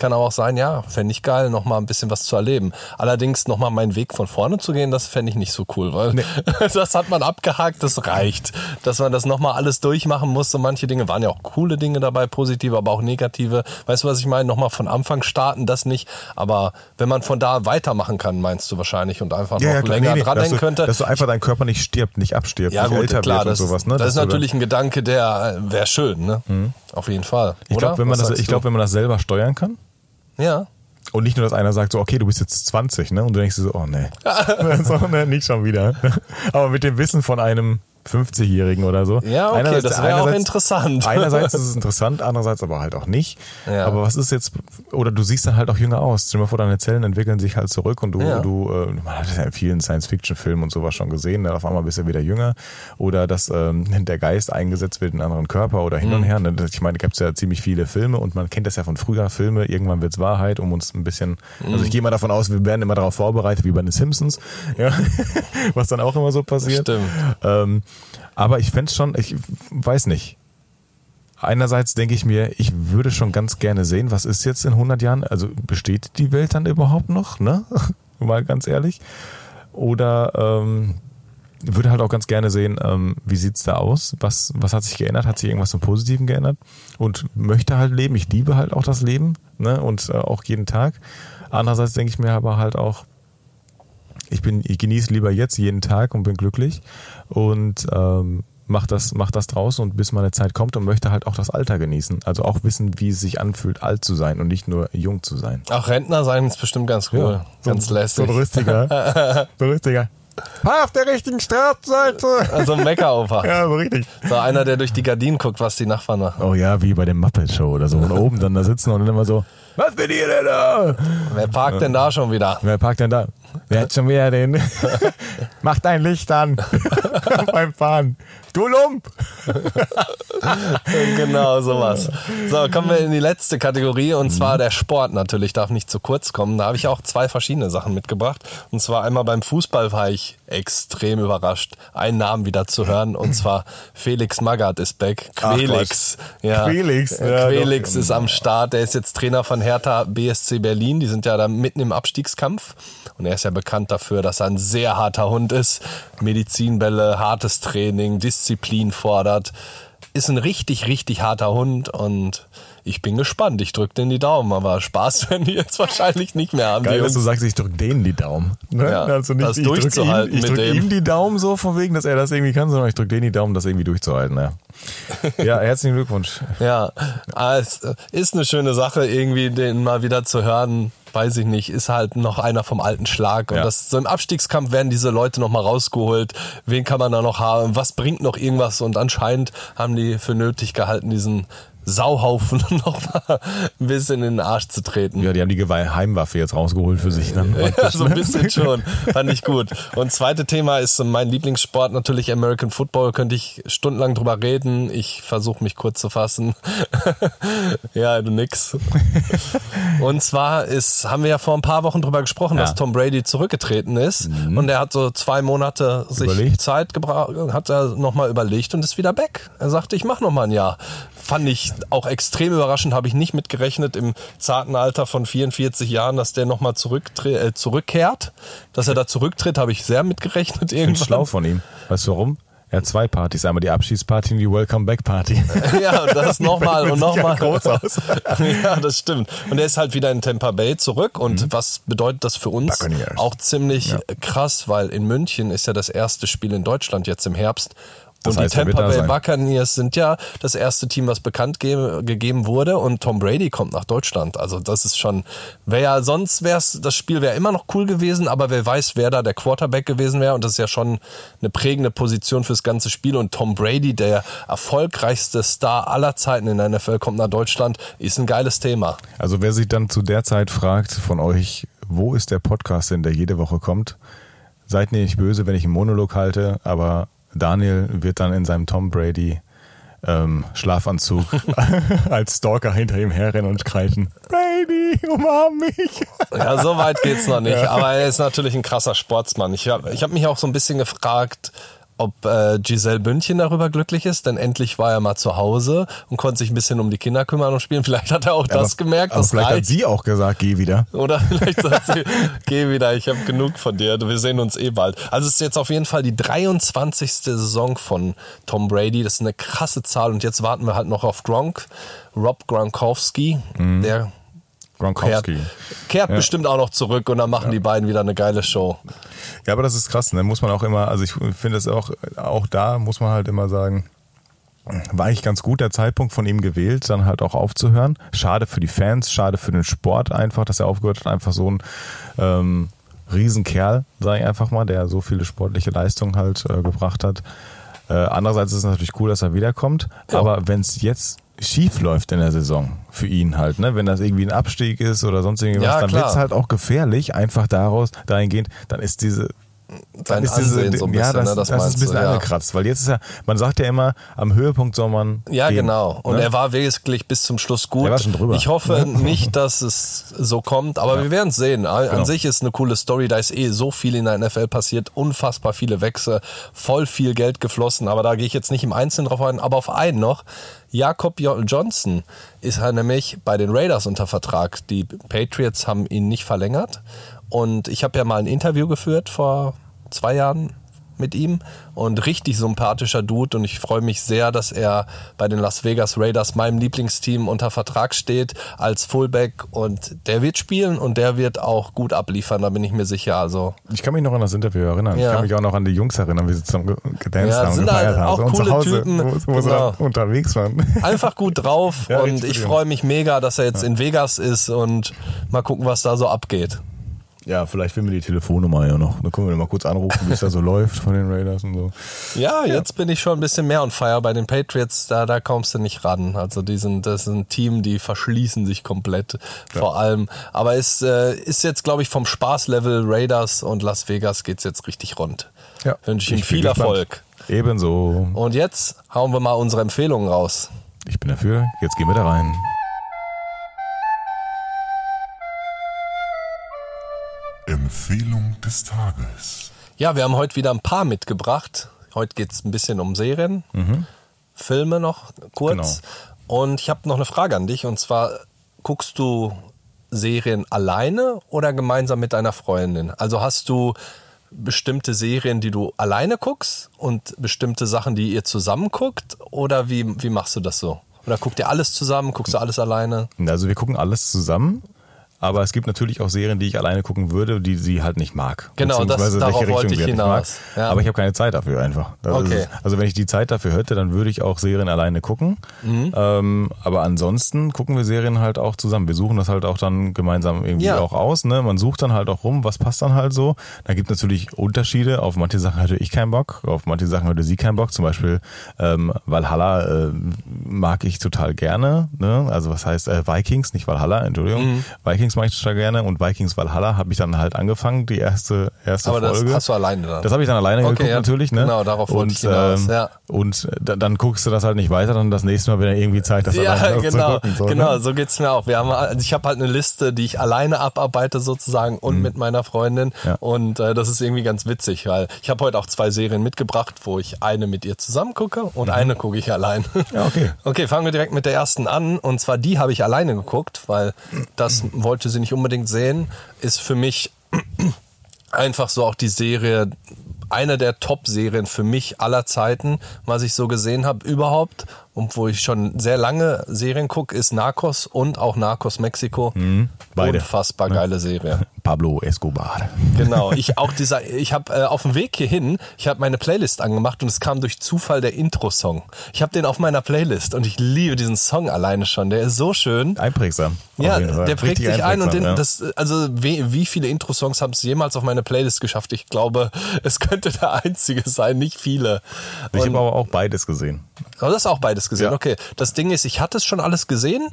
Kann aber auch sein, ja, fände ich geil, nochmal ein bisschen was zu erleben. Allerdings nochmal meinen Weg von vorne zu gehen, das fände ich nicht so cool, weil das hat man abgehakt, das reicht. Dass man das nochmal alles durchmachen muss. So manche Dinge waren ja auch coole Dinge dabei, positive, aber auch negative. Weißt du, was ich meine? Nochmal von Anfang starten, das nicht. Aber wenn man von da weitermachen kann, meinst du wahrscheinlich, und einfach noch länger nee, nee, dranhängen könnte. dass du einfach dein Körper nicht stirbt, nicht abstirbt, Ja, nicht gut, älter klar, wird das, und sowas. Ne? das Dass ist natürlich ein Gedanke, der wäre schön, ne? Auf jeden Fall. Ich glaube, wenn, man das- ich glaub, wenn man das selber steuern kann, Ja. Und nicht nur, dass einer sagt so, okay, du bist jetzt 20, ne? Und du denkst so, oh nee. so, ne, nicht schon wieder. Aber mit dem Wissen von einem 50-Jährigen oder so. Ja, okay, Einerseits- das wäre auch interessant. Einerseits ist es interessant, andererseits aber halt auch nicht. Ja. Aber was ist jetzt, oder du siehst dann halt auch jünger aus. Stell dir mal vor, deine Zellen entwickeln sich halt zurück und du, Ja. du äh, man hat das ja in vielen Science-Fiction-Filmen und sowas schon gesehen, ne? auf einmal bist du wieder jünger. Oder dass ähm, der Geist eingesetzt wird in einen anderen Körper oder hin Mhm. und her. Ne? Ich meine, da gibt es ja ziemlich viele Filme und man kennt das ja von früher Filme. Irgendwann wird's Wahrheit, um uns ein bisschen, Mhm. also ich gehe mal davon aus, wir werden immer darauf vorbereitet, wie bei den Simpsons, ja? was dann auch immer so passiert. Stimmt. Ähm, aber ich fände schon, ich weiß nicht. Einerseits denke ich mir, ich würde schon ganz gerne sehen, was ist jetzt in 100 Jahren? Also besteht die Welt dann überhaupt noch? Ne? Mal ganz ehrlich. Oder ähm, würde halt auch ganz gerne sehen, ähm, wie sieht's da aus? Was, was hat sich geändert? Hat sich irgendwas zum Positiven geändert? Und möchte halt leben. Ich liebe halt auch das Leben ne? und äh, auch jeden Tag. Andererseits denke ich mir aber halt auch, ich bin, ich genieße lieber jetzt jeden Tag und bin glücklich und ähm, mach das, mach das draus und bis meine Zeit kommt und möchte halt auch das Alter genießen. Also auch wissen, wie es sich anfühlt, alt zu sein und nicht nur jung zu sein. Auch Rentner sein ist bestimmt ganz cool. ganz so, lässig. So ein richtiger. so ein richtiger. Fahr auf der richtigen Straßenseite. Also ein Meckeroper. Ja, so richtig. So einer, der durch die Gardinen guckt, was die Nachbarn machen. Oh ja, wie bei dem Muppet Show oder so. Und oben dann da sitzen und dann immer so, was bin ihr denn da? Wer parkt denn da schon wieder? Wer parkt denn da? Wer hat schon wieder den? Mach dein Licht an beim Fahren. Du Lump! genau, sowas. So, kommen wir in die letzte Kategorie und zwar der Sport natürlich darf nicht zu kurz kommen. Da habe ich auch zwei verschiedene Sachen mitgebracht. Und zwar einmal beim Fußball war ich extrem überrascht, einen Namen wieder zu hören und zwar Felix Magath ist back. Quelix. Ja. Quelix, ja, Quelix ist am Start. Der ist jetzt Trainer von Hertha BSC Berlin. Die sind ja da mitten im Abstiegskampf. Und er ist ja bekannt dafür, dass er ein sehr harter Hund ist. Medizinbälle, hartes Training, Disziplin fordert. Ist ein richtig, richtig harter Hund und ich bin gespannt. Ich drücke denen die Daumen, aber Spaß werden die jetzt wahrscheinlich nicht mehr haben. Geil, dass du sagst, ich drück denen die Daumen. Ne? Ja, also nicht, das ich drück ihm, durchzuhalten ich mit drück dem. ihm die Daumen so von wegen, dass er das irgendwie kann, sondern ich drück denen die Daumen, das irgendwie durchzuhalten. Ja, ja herzlichen Glückwunsch. Ja, es ist eine schöne Sache, irgendwie den mal wieder zu hören. Weiß ich nicht, ist halt noch einer vom alten Schlag. Und Ja. das, so im Abstiegskampf werden diese Leute nochmal rausgeholt. Wen kann man da noch haben? Was bringt noch irgendwas? Und anscheinend haben die für nötig gehalten, diesen Sauhaufen nochmal ein bisschen in den Arsch zu treten. Ja, die haben die Geheimwaffe jetzt rausgeholt für sich. Dann Ja, so ein bisschen schon. Fand ich gut. Und zweite Thema ist mein Lieblingssport, natürlich American Football. Könnte ich stundenlang drüber reden. Ich versuche mich kurz zu fassen. ja, du nix. Und zwar ist, haben wir ja vor ein paar Wochen drüber gesprochen, Ja. dass Tom Brady zurückgetreten ist. Und er hat so zwei Monate sich Überlegt. Zeit gebraucht, hat er nochmal überlegt und ist wieder back. Er sagte, ich mache nochmal ein Jahr. Fand ich auch extrem überraschend, habe ich nicht mitgerechnet im zarten Alter von 44 Jahren, dass der nochmal äh, zurückkehrt. Dass er da zurücktritt, habe ich sehr mitgerechnet Ich bin irgendwann. schlau von ihm. Weißt du warum? Er hat zwei Partys. Einmal die Abschiedsparty und die Welcome-Back-Party. Ja, und das nochmal Mit und nochmal. Groß aus. ja, das stimmt. Und er ist halt wieder in Tampa Bay zurück. Und was bedeutet das für uns? Mhm. Buccaneers. Auch ziemlich krass, weil in München ist ja das erste Spiel in Deutschland jetzt im Herbst. Das und heißt, die Tampa Bay. Buccaneers sind ja das erste Team, was bekannt ge gegeben wurde. Und Tom Brady kommt nach Deutschland. Also das ist schon, wäre ja sonst wär's, das Spiel wäre immer noch cool gewesen, aber wer weiß, wer da der Quarterback gewesen wäre. Und das ist ja schon eine prägende Position fürs ganze Spiel. Und Tom Brady, der erfolgreichste Star aller Zeiten in der NFL, kommt nach Deutschland, ist ein geiles Thema. Also wer sich dann zu der Zeit fragt von euch, wo ist der Podcast denn, der jede Woche kommt, seid nicht böse, wenn ich einen Monolog halte, aber Daniel wird dann in seinem Tom Brady ähm, Schlafanzug als Stalker hinter ihm herrennen und kreischen. Brady! Umarm mich. Ja, so weit geht's noch nicht. Aber er ist natürlich ein krasser Sportsmann. Ich habe ich hab mich auch so ein bisschen gefragt, ob äh, Giselle Bündchen darüber glücklich ist, denn endlich war er mal zu Hause und konnte sich ein bisschen um die Kinder kümmern und spielen. Vielleicht hat er auch das aber, gemerkt. Aber Das vielleicht hat reicht. sie auch gesagt, geh wieder. Oder vielleicht sagt sie, geh wieder, ich habe genug von dir, wir sehen uns eh bald. Also es ist jetzt auf jeden Fall die 23. Saison von Tom Brady, das ist eine krasse Zahl und jetzt warten wir halt noch auf Gronk, Rob Gronkowski, der kehrt, Gronkowski. kehrt bestimmt auch noch zurück und dann machen die beiden wieder eine geile Show. Ja, aber das ist krass, ne? Muss man auch immer, also ich finde es auch, auch da muss man halt immer sagen, war eigentlich ganz gut der Zeitpunkt von ihm gewählt, dann halt auch aufzuhören. Schade für die Fans, schade für den Sport einfach, dass er aufgehört hat, einfach so ein ähm, Riesenkerl, sage ich einfach mal, der so viele sportliche Leistungen halt äh, gebracht hat. Äh, andererseits ist es natürlich cool, dass er wiederkommt, Ja. aber wenn es jetzt schief läuft in der Saison für ihn halt, ne, wenn das irgendwie ein Abstieg ist oder sonst irgendwas, Ja, dann wird es halt auch gefährlich, einfach daraus, dahingehend, dann ist diese Sein ist diese, Ansehen so ein bisschen, ja, das, ne, das, das, ist ein bisschen du, ja. angekratzt, weil jetzt ist ja, man sagt ja immer, am Höhepunkt soll man. Ja, gehen, genau. Und ne? er war wirklich bis zum Schluss gut. Er war schon drüber. Ich hoffe nicht, dass es so kommt, aber wir werden es sehen. An Genau. sich ist eine coole Story. Da ist eh so viel in der NFL passiert, unfassbar viele Wechsel, voll viel Geld geflossen. Aber da gehe ich jetzt nicht im Einzelnen drauf ein. Aber auf einen noch. Jakob Jo- Johnson ist halt nämlich bei den Raiders unter Vertrag. Die Patriots haben ihn nicht verlängert. Und ich habe ja mal ein Interview geführt vor zwei Jahren mit ihm und richtig sympathischer Dude und ich freue mich sehr, dass er bei den Las Vegas Raiders, meinem Lieblingsteam, unter Vertrag steht als Fullback und der wird spielen und der wird auch gut abliefern, da bin ich mir sicher. Also Ich kann mich noch an das Interview erinnern. Ich Ja. kann mich auch noch an die Jungs erinnern, wie sie zusammen ge- gedanced Ja, haben, sind gefeiert halt haben. auch und coole zu Hause, Typen. wo, wo sie Genau. dann unterwegs waren. einfach gut drauf Ja, und ich freue mich mega, dass er jetzt in Vegas ist und mal gucken, was da so abgeht. Ja, vielleicht finden wir die Telefonnummer ja noch. Dann können wir mal kurz anrufen, wie es da so läuft von den Raiders und so. Ja, jetzt bin ich schon ein bisschen mehr on fire. Bei den Patriots, da, da kommst du nicht ran. Also die sind, das ist ein Team, die verschließen sich komplett vor allem. Aber es äh, ist jetzt, glaube ich, vom Spaßlevel Raiders und Las Vegas geht's jetzt richtig rund. Ja. Wünsche ich bin viel. Erfolg. Ebenso. Und jetzt hauen wir mal unsere Empfehlungen raus. Ich bin dafür. Jetzt gehen wir da rein. Empfehlung des Tages. Ja, wir haben heute wieder ein paar mitgebracht. Heute geht's ein bisschen um Serien, Filme noch kurz. Und ich habe noch eine Frage an dich. Und zwar, guckst du Serien alleine oder gemeinsam mit deiner Freundin? Also hast du bestimmte Serien, die du alleine guckst und bestimmte Sachen, die ihr zusammen guckt? Oder wie, wie machst du das so? Oder guckt ihr alles zusammen? Guckst du alles alleine? Also wir gucken alles zusammen. Aber es gibt natürlich auch Serien, die ich alleine gucken würde, die sie halt nicht mag. Genau, das- darauf welche wollte ich halt hinaus. mag. Ja. Aber ich habe keine Zeit dafür einfach. Das Okay. ist, also wenn ich die Zeit dafür hätte, dann würde ich auch Serien alleine gucken. Mhm. Ähm, aber ansonsten gucken wir Serien halt auch zusammen. Wir suchen das halt auch dann gemeinsam irgendwie Ja. auch aus. Ne? Man sucht dann halt auch rum, was passt dann halt so. Da gibt natürlich Unterschiede. Auf manche Sachen hatte ich keinen Bock, auf manche Sachen hatte sie keinen Bock. Zum Beispiel ähm, Valhalla äh, mag ich total gerne. Ne? Also was heißt äh, Vikings, nicht Valhalla, Entschuldigung. Mhm. Vikings mag ich total gerne und Vikings Valhalla habe ich dann halt angefangen, die erste erste Aber das Folge. hast du alleine dann. Das habe ich dann alleine Okay, geguckt ja, natürlich, ne? genau, darauf wollte und, ich hinaus, ähm, ja. Und da, dann guckst du das halt nicht weiter, dann das nächste Mal, wenn er irgendwie Zeit hast, Ja, alleine das genau, gucken. So, genau, Ne? so geht's mir auch. Wir haben, also ich habe halt eine Liste, die ich alleine abarbeite sozusagen und mit meiner Freundin Mhm. Ja. und äh, das ist irgendwie ganz witzig, weil ich habe heute auch zwei Serien mitgebracht, wo ich eine mit ihr zusammen gucke und eine gucke ich allein. Mhm. Ja, okay. Okay, fangen wir direkt mit der ersten an und zwar die habe ich alleine geguckt, weil das wollte sie nicht unbedingt sehen, ist für mich einfach so auch die Serie, eine der Top-Serien für mich aller Zeiten, was ich so gesehen habe überhaupt und wo ich schon sehr lange Serien gucke, ist Narcos und auch Narcos Mexiko. beide. Unfassbar geile Serie. Pablo Escobar. Genau, ich auch dieser, ich habe äh, auf dem Weg hierhin, ich habe meine Playlist angemacht und es kam durch Zufall der Intro-Song. Ich habe den auf meiner Playlist und ich liebe diesen Song alleine schon. Der ist so schön. Einprägsam. Ja, der prägt Richtig sich ein und den, ja. das, also wie, wie viele Intro-Songs haben es jemals auf meine Playlist geschafft? Ich glaube, es könnte der einzige sein, nicht viele. Ich Und- habe aber auch beides gesehen. Oh, das ist auch beides gesehen. Ja. Mhm. Okay. Das Ding ist, ich hatte es schon alles gesehen,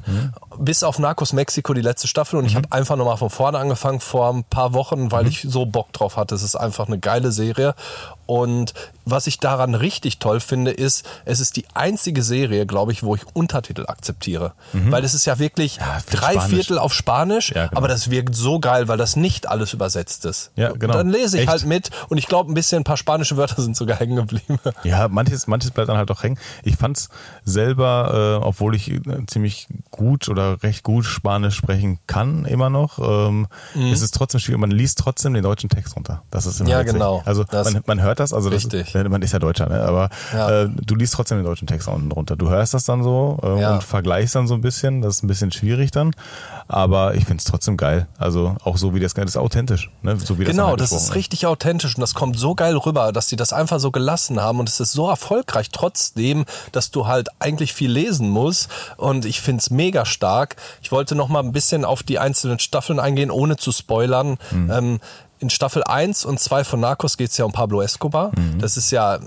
bis auf Narcos Mexiko, die letzte Staffel. Und ich habe einfach nochmal von vorne angefangen vor ein paar Wochen, Mhm. weil ich so Bock drauf hatte. Es ist einfach eine geile Serie. Und was ich daran richtig toll finde, ist, es ist die einzige Serie, glaube ich, wo ich Untertitel akzeptiere. Weil es ist ja wirklich viel drei Spanisch. Viertel auf Spanisch, Ja, genau. aber das wirkt so geil, weil das nicht alles übersetzt ist. Ja, genau. Und dann lese ich Echt? halt mit und ich glaube, ein bisschen ein paar spanische Wörter sind sogar hängen geblieben. Ja, manches, manches bleibt dann halt auch hängen. Ich fand's selber, äh, obwohl ich äh, ziemlich gut oder recht gut Spanisch sprechen kann, immer noch, ähm, ist es trotzdem schwierig. Man liest trotzdem den deutschen Text runter. Das ist immer Ja, witzig. genau. Also man, man hört das, also das, Richtig. man ist ja Deutscher, ne? aber Ja. äh, du liest trotzdem den deutschen Text unten runter. Du hörst das dann so äh, Ja. und vergleichst dann so ein bisschen. Das ist ein bisschen schwierig dann, aber ich find's trotzdem geil. Also auch so wie das, das ist authentisch, ne? so wie das Genau, das ist richtig authentisch und das kommt so geil rüber, dass sie das einfach so gelassen haben und es ist so erfolgreich trotzdem, dass du halt eigentlich viel lesen musst und ich find's mega stark. Ich wollte noch mal ein bisschen auf die einzelnen Staffeln eingehen, ohne zu spoilern. Mhm. Ähm, in Staffel 1 und 2 von Narcos geht's ja um Pablo Escobar. Mhm. Das ist ja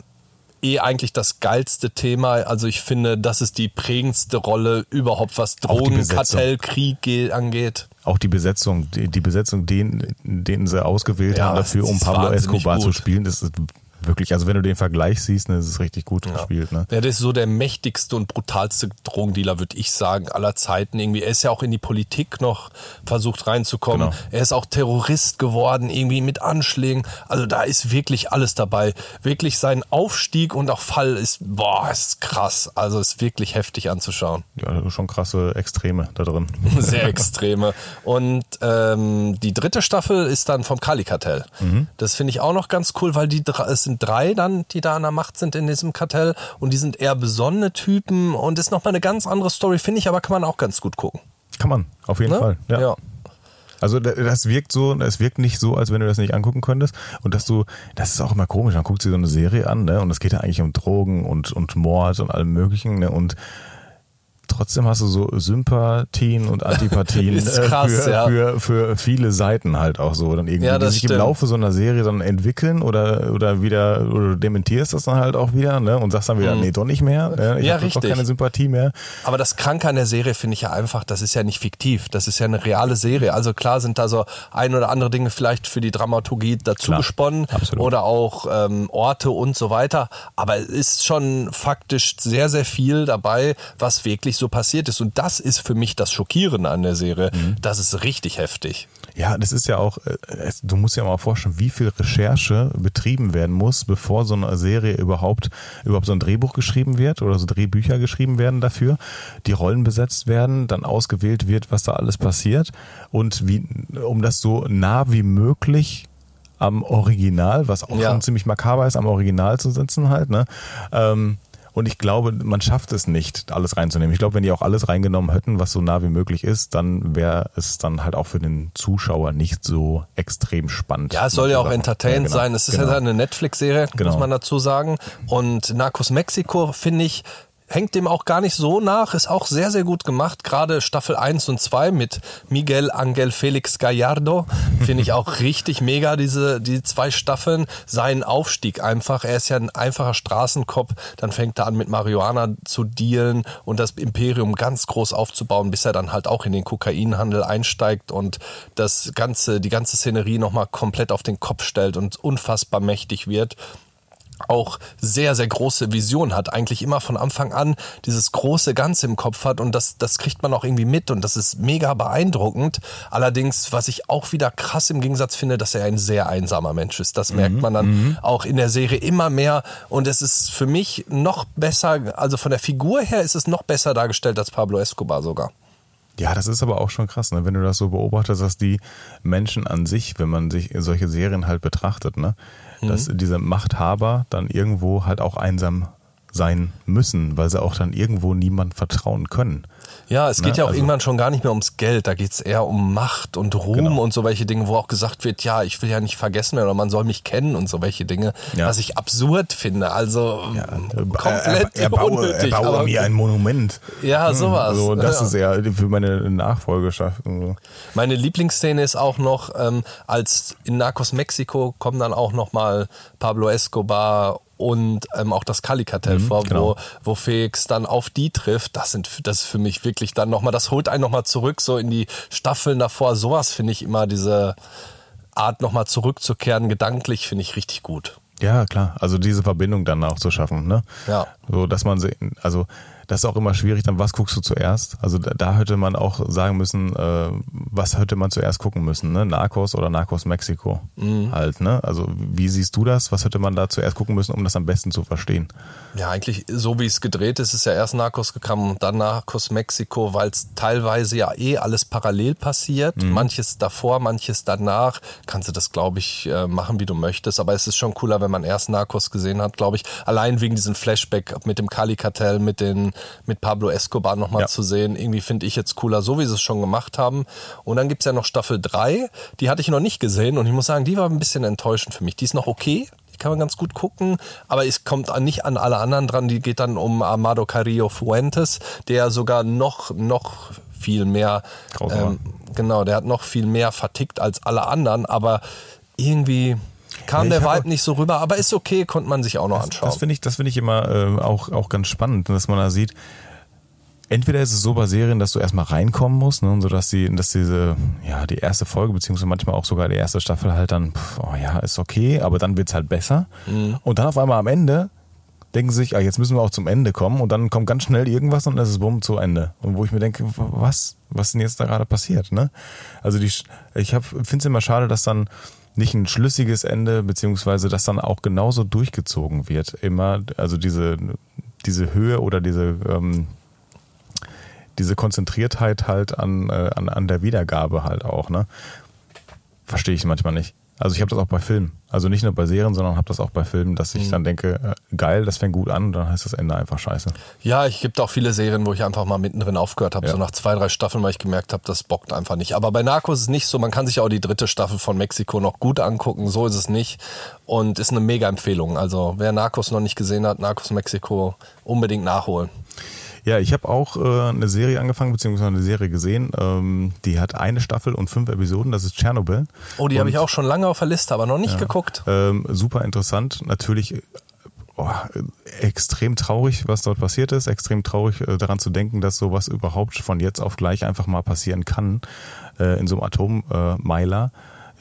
eh eigentlich das geilste Thema. Also ich finde, das ist die prägendste Rolle überhaupt, was. Drogenkartellkrieg ge- angeht. Auch die Besetzung, die, die Besetzung, den, den sie ausgewählt Ja, haben dafür, um Pablo Escobar zu gut. spielen, das ist wirklich, also wenn du den Vergleich siehst, das ist richtig gut gespielt. Ne? Ja, der ist so der mächtigste und brutalste Drogendealer, würde ich sagen, aller Zeiten. Irgendwie, er ist ja auch in die Politik noch versucht reinzukommen. Genau. Er ist auch Terrorist geworden, irgendwie mit Anschlägen. Also da ist wirklich alles dabei. Wirklich sein Aufstieg und auch Fall ist, boah, ist krass. Also ist wirklich heftig anzuschauen. Ja, schon krasse Extreme da drin. Sehr extreme. Und ähm, die dritte Staffel ist dann vom Kali-Kartell. Mhm. Das finde ich auch noch ganz cool, weil die dr- es sind drei dann, die da an der Macht sind in diesem Kartell und die sind eher besonnene Typen und ist nochmal eine ganz andere Story, finde ich, aber kann man auch ganz gut gucken. Kann man, auf jeden Ne? Fall. Ja. ja. Also da- das wirkt so, es wirkt nicht so, als wenn du das nicht angucken könntest. Und dass du, das ist auch immer komisch, dann guckt sie so eine Serie an, ne? Und es geht ja eigentlich um Drogen und, und Mord und allem möglichen, ne? Und trotzdem hast du so Sympathien und Antipathien Ist äh, krass, für, ja. für, für viele Seiten halt auch so. Dann irgendwie, Ja, die sich im stimmt. Laufe so einer Serie dann entwickeln oder, oder wieder, oder du dementierst das dann halt auch wieder, ne? Und sagst dann wieder, nee, doch nicht mehr. Ne? Ich Mhm. Ja, hab doch keine Sympathie mehr. Aber das Kranke an der Serie finde ich ja einfach, das ist ja nicht fiktiv, das ist ja eine reale Serie. Also klar sind da so ein oder andere Dinge vielleicht für die Dramaturgie dazu Klar, gesponnen absolut. oder auch ähm, Orte und so weiter. Aber es ist schon faktisch sehr, sehr viel dabei, was wirklich so passiert ist. Und das ist für mich das Schockierende an der Serie. Mhm. Das ist richtig heftig. Ja, das ist ja auch, äh, du musst ja mal vorstellen, wie viel Recherche betrieben werden muss, bevor so eine Serie überhaupt, überhaupt so ein Drehbuch geschrieben wird oder so Drehbücher geschrieben werden dafür, die Rollen besetzt werden, dann ausgewählt wird, was da alles passiert und wie, um das so nah wie möglich am Original, was auch Ja. schon ziemlich makaber ist, am Original zu sitzen halt, ne? Ähm, und ich glaube, man schafft es nicht, alles reinzunehmen. Ich glaube, wenn die auch alles reingenommen hätten, was so nah wie möglich ist, dann wäre es dann halt auch für den Zuschauer nicht so extrem spannend. Ja, es soll ja auch Sachen. entertained genau. sein. Es ist genau. ja eine Netflix-Serie, Genau. muss man dazu sagen. Und Narcos Mexico, finde ich, hängt dem auch gar nicht so nach, ist auch sehr, sehr gut gemacht. Gerade Staffel 1 und 2 mit Miguel Angel Felix Gallardo finde ich auch richtig mega, diese die zwei Staffeln. Sein Aufstieg einfach, er ist ja ein einfacher Straßenkopf, dann fängt er an mit Marihuana zu dealen und das Imperium ganz groß aufzubauen, bis er dann halt auch in den Kokainhandel einsteigt und das ganze, die ganze Szenerie nochmal komplett auf den Kopf stellt und unfassbar mächtig wird auch sehr, sehr große Vision hat, eigentlich immer von Anfang an dieses große Ganze im Kopf hat und das, das kriegt man auch irgendwie mit und das ist mega beeindruckend. Allerdings, was ich auch wieder krass im Gegensatz finde, dass er ein sehr einsamer Mensch ist. Das merkt man dann auch in der Serie immer mehr und es ist für mich noch besser, also von der Figur her ist es noch besser dargestellt als Pablo Escobar sogar. Ja, das ist aber auch schon krass, ne? wenn du das so beobachtest, dass die Menschen an sich, wenn man sich solche Serien halt betrachtet, ne? Dass diese Machthaber dann irgendwo halt auch einsam sein müssen, weil sie auch dann irgendwo niemand vertrauen können. Ja, es geht Ne, ja auch also- irgendwann schon gar nicht mehr ums Geld. Da geht's eher um Macht und Ruhm Genau. und so welche Dinge, wo auch gesagt wird, ja, ich will ja nicht vergessen werden oder man soll mich kennen und so welche Dinge, Ja. was ich absurd finde. Also komplett er, er baue, unnötig. er baue aber- mir ein Monument. Ja, sowas. Also das Ja. ist eher für meine Nachfolgeschaft. So. Meine Lieblingsszene ist auch noch, ähm, als in Narcos Mexiko kommen dann auch noch mal Pablo Escobar und ähm, auch das Cali-Kartell vor, genau. wo, wo Felix dann auf die trifft. Das sind, das ist für mich wirklich dann nochmal, das holt einen nochmal zurück, so in die Staffeln davor. Sowas finde ich immer, diese Art nochmal zurückzukehren, gedanklich, finde ich richtig gut. Ja, klar. Also diese Verbindung dann auch zu schaffen, ne? Ja. So, dass man, se- also das ist auch immer schwierig, dann was guckst du zuerst? Also da, da hätte man auch sagen müssen, äh, was hätte man zuerst gucken müssen, ne? Narcos oder Narcos Mexiko Mhm. halt, ne? Also wie siehst du das? Was hätte man da zuerst gucken müssen, um das am besten zu verstehen? Ja, eigentlich so wie es gedreht ist, ist ja erst Narcos gekommen, dann Narcos Mexiko, weil es teilweise ja eh alles parallel passiert. Manches davor, manches danach. Kannst du das, glaube ich, äh, machen, wie du möchtest. Aber es ist schon cooler, wenn man erst Narcos gesehen hat, glaube ich. Allein wegen diesem Flashback mit dem Kali-Kartell, mit den, mit Pablo Escobar nochmal Ja. zu sehen. Irgendwie finde ich jetzt cooler, so wie sie es schon gemacht haben. Und dann gibt's ja noch Staffel 3. Die hatte ich noch nicht gesehen und ich muss sagen, die war ein bisschen enttäuschend für mich. Die ist noch okay. Die kann man ganz gut gucken, aber es kommt nicht an alle anderen dran. Die geht dann um Amado Carrillo Fuentes, der sogar noch, noch viel mehr, Grausamer. genau, der hat noch viel mehr vertickt als alle anderen, aber irgendwie kam Ja, der Vibe nicht so rüber, aber ist okay, konnte man sich auch noch anschauen. Das finde ich, das finde ich immer äh, auch, auch ganz spannend, dass man da sieht, entweder ist es so bei Serien, dass du erstmal reinkommen musst, ne, und so dass die, dass diese, ja, die erste Folge, beziehungsweise manchmal auch sogar die erste Staffel halt dann, pff, oh ja, ist okay, aber dann wird's halt besser. Und dann auf einmal am Ende denken sie sich, ah, jetzt müssen wir auch zum Ende kommen und dann kommt ganz schnell irgendwas und dann ist es bumm zu Ende. Und wo ich mir denke, was, was ist denn jetzt da gerade passiert, ne? Also die, ich finde es immer schade, dass dann nicht ein schlüssiges Ende, beziehungsweise dass dann auch genauso durchgezogen wird. Immer, also diese, diese Höhe oder diese, ähm, diese Konzentriertheit halt an, äh, an, an der Wiedergabe halt auch, ne? Verstehe ich manchmal nicht. Also ich habe das auch bei Filmen. Also nicht nur bei Serien, sondern habe das auch bei Filmen, dass ich dann denke, äh, geil, das fängt gut an und dann heißt das Ende einfach scheiße. Ja, ich gibt auch viele Serien, wo ich einfach mal mittendrin aufgehört habe, Ja. so nach zwei, drei Staffeln, weil ich gemerkt habe, das bockt einfach nicht. Aber bei Narcos ist es nicht so, man kann sich auch die dritte Staffel von Mexiko noch gut angucken, so ist es nicht. Und ist eine mega Empfehlung. Also wer Narcos noch nicht gesehen hat, Narcos Mexiko unbedingt nachholen. Ja, ich habe auch äh, eine Serie angefangen, beziehungsweise eine Serie gesehen. Ähm, die hat eine Staffel und fünf Episoden, das ist Tschernobyl. Oh, die habe ich auch schon lange auf der Liste, aber noch nicht geguckt. Ähm, super interessant. Natürlich oh, extrem traurig, was dort passiert ist. Extrem traurig äh, daran zu denken, dass sowas überhaupt von jetzt auf gleich einfach mal passieren kann äh, in so einem Atommeiler. Äh, Meiler.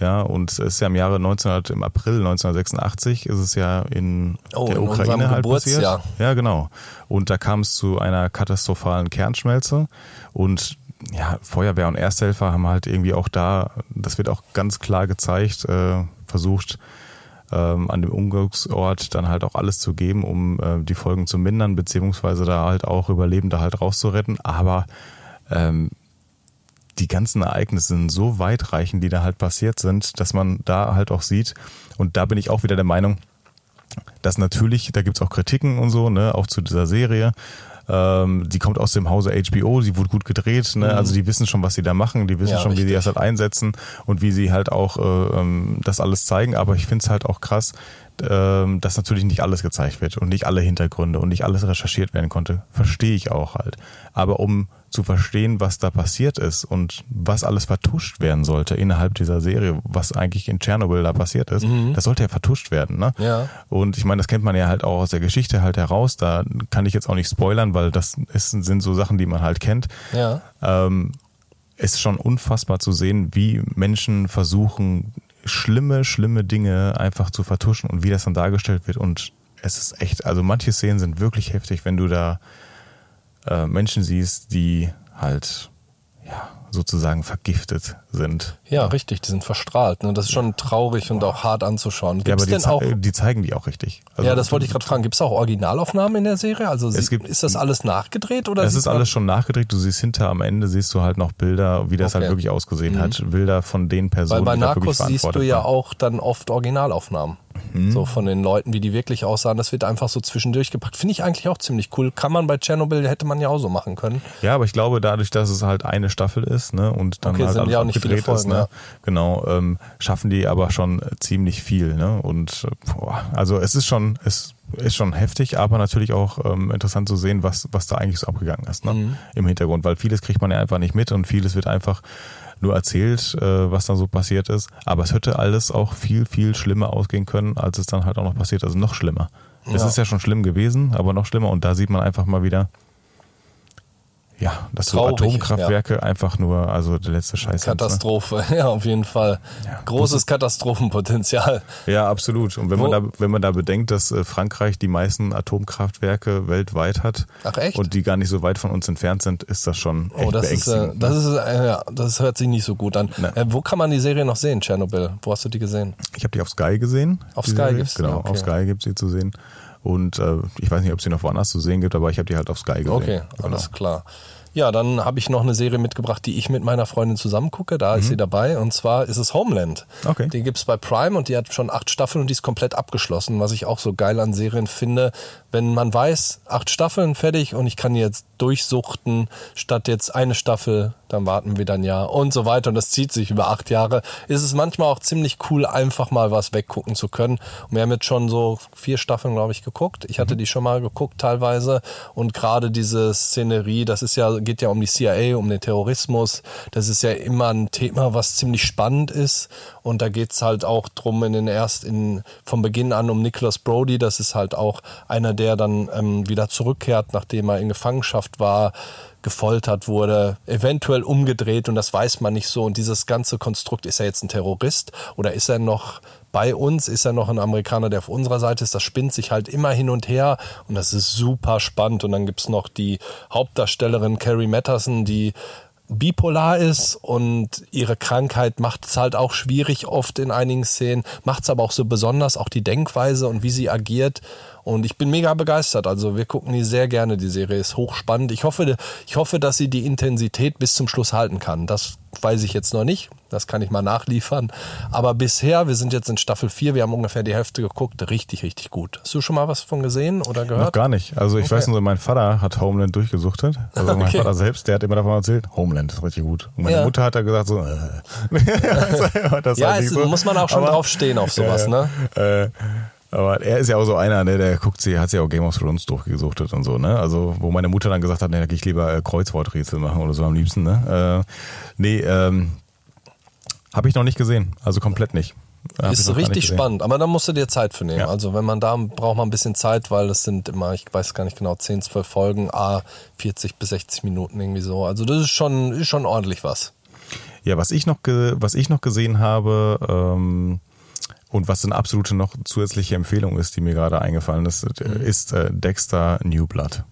Ja, und es ist ja im Jahre 1900, im April 1986 ist es ja in Oh, der in Ukraine halt passiert. Ja, genau. Und da kam es zu einer katastrophalen Kernschmelze und ja, Feuerwehr und Ersthelfer haben halt irgendwie auch da, das wird auch ganz klar gezeigt, äh, versucht, ähm, an dem Unglücksort dann halt auch alles zu geben, um äh, die Folgen zu mindern, beziehungsweise da halt auch Überlebende halt rauszuretten. Aber ähm, die ganzen Ereignisse sind so weitreichend, die da halt passiert sind, dass man da halt auch sieht, und da bin ich auch wieder der Meinung, dass natürlich, da gibt's auch Kritiken und so, ne, auch zu dieser Serie. Ähm, die kommt aus dem Hause HBO, sie wurde gut gedreht, ne? also die wissen schon, was sie da machen, die wissen Ja, schon, wie sie richtig. das halt einsetzen und wie sie halt auch äh, ähm, das alles zeigen, aber ich finde es halt auch krass, ähm, dass natürlich nicht alles gezeigt wird und nicht alle Hintergründe und nicht alles recherchiert werden konnte. Verstehe ich auch halt. Aber um zu verstehen, was da passiert ist und was alles vertuscht werden sollte innerhalb dieser Serie, was eigentlich in Tschernobyl da passiert ist, das sollte ja vertuscht werden. Ne? Ja. Und ich meine, das kennt man ja halt auch aus der Geschichte halt heraus. Da kann ich jetzt auch nicht spoilern, weil das ist, sind so Sachen, die man halt kennt. Ja. Ähm, es ist schon unfassbar zu sehen, wie Menschen versuchen, schlimme, schlimme Dinge einfach zu vertuschen und wie das dann dargestellt wird. Und es ist echt, also manche Szenen sind wirklich heftig, wenn du da äh, Menschen siehst, die halt ja sozusagen vergiftet sind. Ja, richtig, die sind verstrahlt. Ne? Das ist schon traurig und auch hart anzuschauen. Ja, Gibt's aber die, denn auch die zeigen die auch richtig. Also, ja, das wollte ich gerade fragen. Gibt es auch Originalaufnahmen in der Serie? Also sie, gibt- ist das alles nachgedreht oder? Es ist alles schon nachgedreht. Du siehst hinter am Ende siehst du halt noch Bilder, wie das Okay. Mhm. halt wirklich ausgesehen hat. Bilder von den Weil Personen, bei die da wirklich Narcos siehst du ja auch dann oft Originalaufnahmen. Mhm. So von den Leuten, wie die wirklich aussahen. Das wird einfach so zwischendurch gepackt. Finde ich eigentlich auch ziemlich cool. Kann man bei Tschernobyl, hätte man ja auch so machen können. Ja, aber ich glaube, dadurch, dass es halt eine Staffel ist, ne, und dann Okay, halt sind alles auch nicht viele abgedreht ist, Folgen, ne, ja. genau, ähm, schaffen die aber schon ziemlich viel, ne, und äh, boah, also es ist schon, es ist schon heftig, aber natürlich auch ähm, interessant zu sehen, was was da eigentlich so abgegangen ist, ne, Mhm. im Hintergrund, weil vieles kriegt man ja einfach nicht mit und vieles wird einfach nur erzählt, äh, was da so passiert ist, aber es hätte alles auch viel viel schlimmer ausgehen können, als es dann halt auch noch passiert, also noch schlimmer. Es Ja. ist ja schon schlimm gewesen, aber noch schlimmer und da sieht man einfach mal wieder, ja, dass so Atomkraftwerke einfach nur, also der letzte Scheiß. sind, Katastrophe, ja, auf jeden Fall. Ja. Großes Katastrophenpotenzial. Ne? Ja, absolut. Und wenn Wo- man da, wenn man da bedenkt, dass äh, Frankreich die meisten Atomkraftwerke weltweit hat Ach, echt? und die gar nicht so weit von uns entfernt sind, ist das schon echt Oh, das ist, äh, beängstigend. das ne? ist, äh, ja, das hört sich nicht so gut an. Ne. Äh, wo kann man die Serie noch sehen, Tschernobyl? Wo hast du die gesehen? Ich habe die auf Sky gesehen. Auf die Sky Serie. gibt's die, Genau, okay. auf Sky gibt sie zu sehen. Und äh, ich weiß nicht, ob sie noch woanders zu sehen gibt, aber ich habe die halt auf Sky gesehen. Okay, Genau. alles klar. Ja, dann habe ich noch eine Serie mitgebracht, die ich mit meiner Freundin zusammen gucke. Da ist sie dabei. Und zwar ist es Homeland. Mhm. Okay. Die gibt's bei Prime und die hat schon acht Staffeln und die ist komplett abgeschlossen, was ich auch so geil an Serien finde. Wenn man weiß, acht Staffeln fertig und ich kann die jetzt durchsuchten, statt jetzt eine Staffel, dann warten wir dann ja und so weiter. Und das zieht sich über acht Jahre. Ist es manchmal auch ziemlich cool, einfach mal was weggucken zu können. Und wir haben jetzt schon so vier Staffeln, glaube ich, geguckt. Ich hatte die schon mal geguckt teilweise. Und gerade diese Szenerie, das ist ja, geht ja um die CIA, um den Terrorismus. Das ist ja immer ein Thema, was ziemlich spannend ist. Und da geht's halt auch drum in den erst in, vom Beginn an um Nicholas Brody. Das ist halt auch einer, der dann ähm, wieder zurückkehrt, nachdem er in Gefangenschaft war gefoltert wurde, eventuell umgedreht und das weiß man nicht so. Und dieses ganze Konstrukt, ist er jetzt ein Terrorist oder ist er noch bei uns, ist er noch ein Amerikaner, der auf unserer Seite ist, das spinnt sich halt immer hin und her und das ist super spannend. Und dann gibt's noch die Hauptdarstellerin Carrie Matterson, die bipolar ist und ihre Krankheit macht es halt auch schwierig oft in einigen Szenen, macht es aber auch so besonders, auch die Denkweise und wie sie agiert. Und ich bin mega begeistert. Also wir gucken die sehr gerne. Die Serie ist hochspannend. Ich hoffe, ich hoffe, dass sie die Intensität bis zum Schluss halten kann. Das weiß ich jetzt noch nicht. Das kann ich mal nachliefern. Aber bisher, wir sind jetzt in Staffel 4, wir haben ungefähr die Hälfte geguckt. Richtig, richtig gut. Hast du schon mal was von gesehen oder Noch gehört? gar nicht. Also ich Okay. weiß nur, mein Vater hat Homeland durchgesuchtet. Also mein Okay. Vater selbst, der hat immer davon erzählt, Homeland ist richtig gut. Und meine Ja. Mutter hat da gesagt so, äh. Ja, halt es, nicht so. muss man auch schon Aber- drauf stehen auf sowas, Ja, ne? ja. Äh, aber er ist ja auch so einer, ne, der guckt sie, hat sich auch Game of Thrones durchgesuchtet und so, ne? Also, wo meine Mutter dann gesagt hat, ne, da gehe ich lieber äh, Kreuzworträtsel machen oder so am liebsten, ne? Äh, nee, ähm, habe ich noch nicht gesehen. Also komplett nicht. Hab Ist richtig spannend, aber da musst du dir Zeit für nehmen. Ja. Also wenn man da braucht man ein bisschen Zeit, weil es sind immer, ich weiß gar nicht genau, 10, 12 Folgen, a 40 bis 60 Minuten irgendwie so. Also das ist schon, ist schon ordentlich was. Ja, was ich noch, ge was ich noch gesehen habe ähm, und was eine absolute noch zusätzliche Empfehlung ist, die mir gerade eingefallen ist, äh, Mhm. ist äh, Dexter New Blood.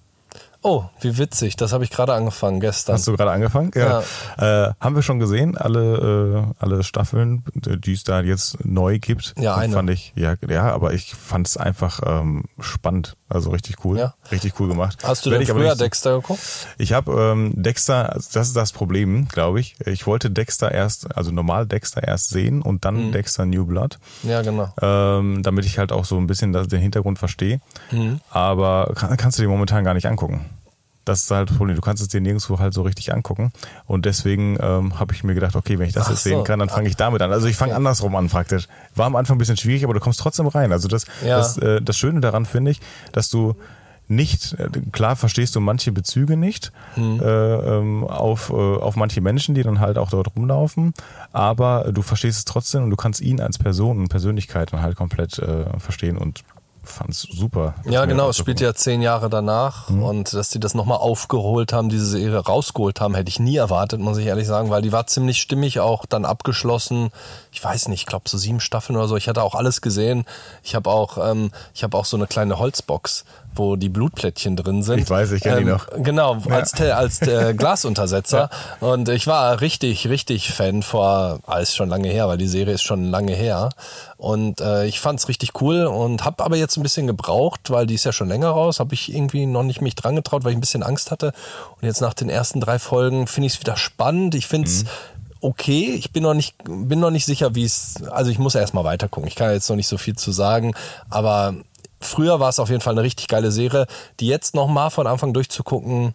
Oh, wie witzig, das habe ich gerade angefangen gestern. Hast du gerade angefangen? Ja. Äh, haben wir schon gesehen, alle, äh, alle Staffeln, die es da jetzt neu gibt. Ja, eine. Fand ich, ja, ja, aber ich fand es einfach ähm, spannend. Also richtig cool. Ja. Richtig cool gemacht. Hast du denn ich früher nicht Dexter geguckt? Ich habe ähm, Dexter, das ist das Problem, glaube ich. Ich wollte Dexter erst, also normal Dexter erst sehen und dann Mhm. Dexter New Blood. Ja, genau. Ähm, damit ich halt auch so ein bisschen das, den Hintergrund verstehe. Mhm. Aber kann, kannst du dir momentan gar nicht angucken. Das ist halt das Problem. Du kannst es dir nirgendwo halt so richtig angucken. Und deswegen ähm, habe ich mir gedacht, okay, wenn ich das Ach jetzt so. sehen kann, dann fange ich damit an. Also ich fange andersrum an praktisch. War am Anfang ein bisschen schwierig, aber du kommst trotzdem rein. Also das, Ja. das, äh, das Schöne daran finde ich, dass du nicht, äh, klar verstehst du manche Bezüge nicht Mhm. äh, ähm, auf, äh, auf manche Menschen, die dann halt auch dort rumlaufen, aber du verstehst es trotzdem und du kannst ihn als Person und Persönlichkeit dann halt komplett äh, verstehen und fand's super. Ja, genau, es spielt ja zehn Jahre danach Mhm. und dass die das nochmal aufgeholt haben, diese Serie rausgeholt haben, hätte ich nie erwartet, muss ich ehrlich sagen, weil die war ziemlich stimmig, auch dann abgeschlossen. Ich weiß nicht, ich glaube so sieben Staffeln oder so. Ich hatte auch alles gesehen. Ich habe auch, ähm, ich habe auch so eine kleine Holzbox, wo die Blutplättchen drin sind. Ich weiß, ich kenn die noch. Genau, als, Te- als äh, Glasuntersetzer. Und ich war richtig, richtig Fan vor, ah, ist schon lange her, weil die Serie ist schon lange her. Und äh, ich fand's richtig cool und habe aber jetzt ein bisschen gebraucht, weil die ist ja schon länger raus, habe ich irgendwie noch nicht mich dran getraut, weil ich ein bisschen Angst hatte. Und jetzt nach den ersten drei Folgen finde ich es wieder spannend. Ich finde es okay. Ich bin noch nicht, bin noch nicht sicher, wie es. Also ich muss erst mal weiter gucken. Ich kann jetzt noch nicht so viel zu sagen, aber früher war es auf jeden Fall eine richtig geile Serie. Die jetzt noch mal von Anfang durchzugucken,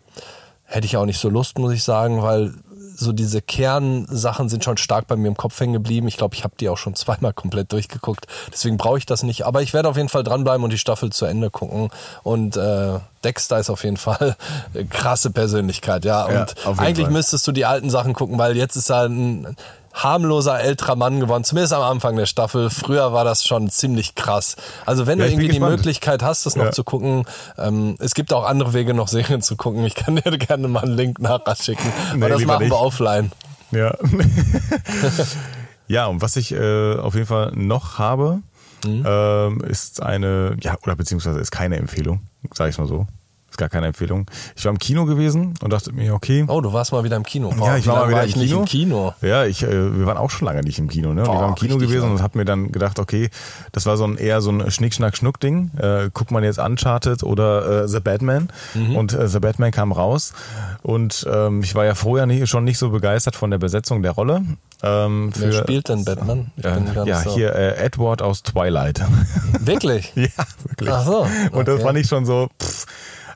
hätte ich auch nicht so Lust, muss ich sagen, weil so diese Kernsachen sind schon stark bei mir im Kopf hängen geblieben. Ich glaube, ich habe die auch schon zweimal komplett durchgeguckt. Deswegen brauche ich das nicht. Aber ich werde auf jeden Fall dranbleiben und die Staffel zu Ende gucken. Und äh, Dexter ist auf jeden Fall eine krasse Persönlichkeit, ja. Ja, Und jeden eigentlich Fall. müsstest du die alten Sachen gucken, weil jetzt ist er ein harmloser älterer Mann geworden, zumindest am Anfang der Staffel. Früher war das schon ziemlich krass. Also wenn Ja, du irgendwie die. Möglichkeit hast, das noch Ja. zu gucken, ähm, es gibt auch andere Wege, noch Serien zu gucken. Ich kann dir gerne mal einen Link nachher schicken. Nee, Aber das machen wir nicht. offline. Ja. ja, und was ich äh, auf jeden Fall noch habe, Mhm. ähm, ist eine, ja, oder beziehungsweise ist keine Empfehlung, sage ich mal so. Ist gar keine Empfehlung. Ich war im Kino gewesen und dachte mir, okay. Oh, du warst mal wieder im Kino. Boah, ja, ich war mal wieder war im Kino. nicht im Kino. Ja, ich, äh, wir waren auch schon lange nicht im Kino, ne? Boah, ich war im Kino gewesen lang. und hab mir dann gedacht, okay, das war so ein eher so ein Schnick-Schnack-Schnuck-Ding. Äh, guckt man jetzt Uncharted oder äh, The Batman. Mhm. Und äh, The Batman kam raus. Und ähm, ich war ja vorher nie, schon nicht so begeistert von der Besetzung der Rolle. Ähm, Wer für- spielt denn Batman? Ich Äh, ja, nicht so- hier äh, Edward aus Twilight. Wirklich? ja, wirklich. Ach so, Und das okay. fand ich schon so, pff,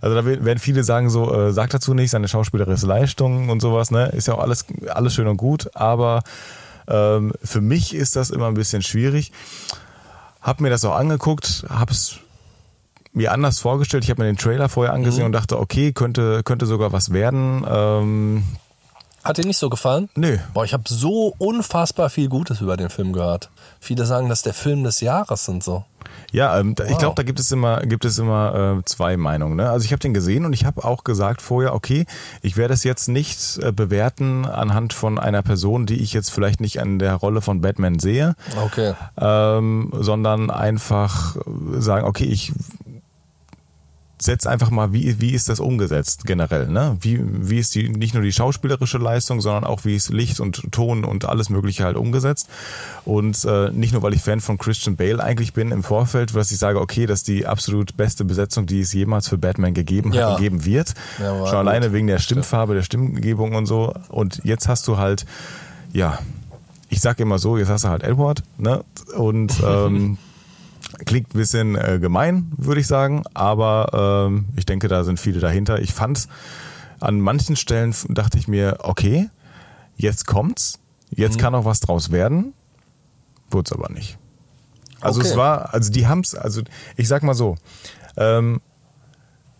also da werden viele sagen so, äh, sagt dazu nicht, seine schauspielerische Leistung und sowas, ne? Ist ja auch alles, alles schön und gut, aber ähm, für mich ist das immer ein bisschen schwierig. Hab mir das auch angeguckt, hab's mir anders vorgestellt. Ich habe mir den Trailer vorher angesehen Mhm. und dachte, okay, könnte, könnte sogar was werden. Ähm, Hat dir nicht so gefallen? nö. Boah, ich habe so unfassbar viel Gutes über den Film gehört. Viele sagen, dass der Film des Jahres und so. Ja, ähm, da- ich Wow. glaube, da gibt es immer, gibt es immer äh, zwei Meinungen. Ne? Also ich habe den gesehen und ich habe auch gesagt vorher, okay, ich werde es jetzt nicht äh, bewerten anhand von einer Person, die ich jetzt vielleicht nicht an der Rolle von Batman sehe, Okay. ähm, sondern einfach sagen, okay, ich setz einfach mal, wie, wie ist das umgesetzt generell, ne? Wie, wie ist die, nicht nur die schauspielerische Leistung, sondern auch wie ist Licht und Ton und alles Mögliche halt umgesetzt. Und äh, nicht nur, weil ich Fan von Christian Bale eigentlich bin im Vorfeld, dass ich sage, okay, das ist die absolut beste Besetzung, die es jemals für Batman gegeben hat Ja. und geben wird. Ja, Schon gut. alleine wegen der Stimmfarbe, der Stimmgebung und so. Und jetzt hast du halt, ja, ich sag immer so, jetzt hast du halt Edward, ne? Und ähm, Klingt ein bisschen äh, gemein, würde ich sagen, aber ähm, ich denke, da sind viele dahinter. Ich fand an manchen Stellen dachte ich mir, okay, jetzt kommt's, jetzt kann auch was draus werden, wurde es aber nicht. Also Okay. es war, also die haben's, also ich sag mal so, ähm,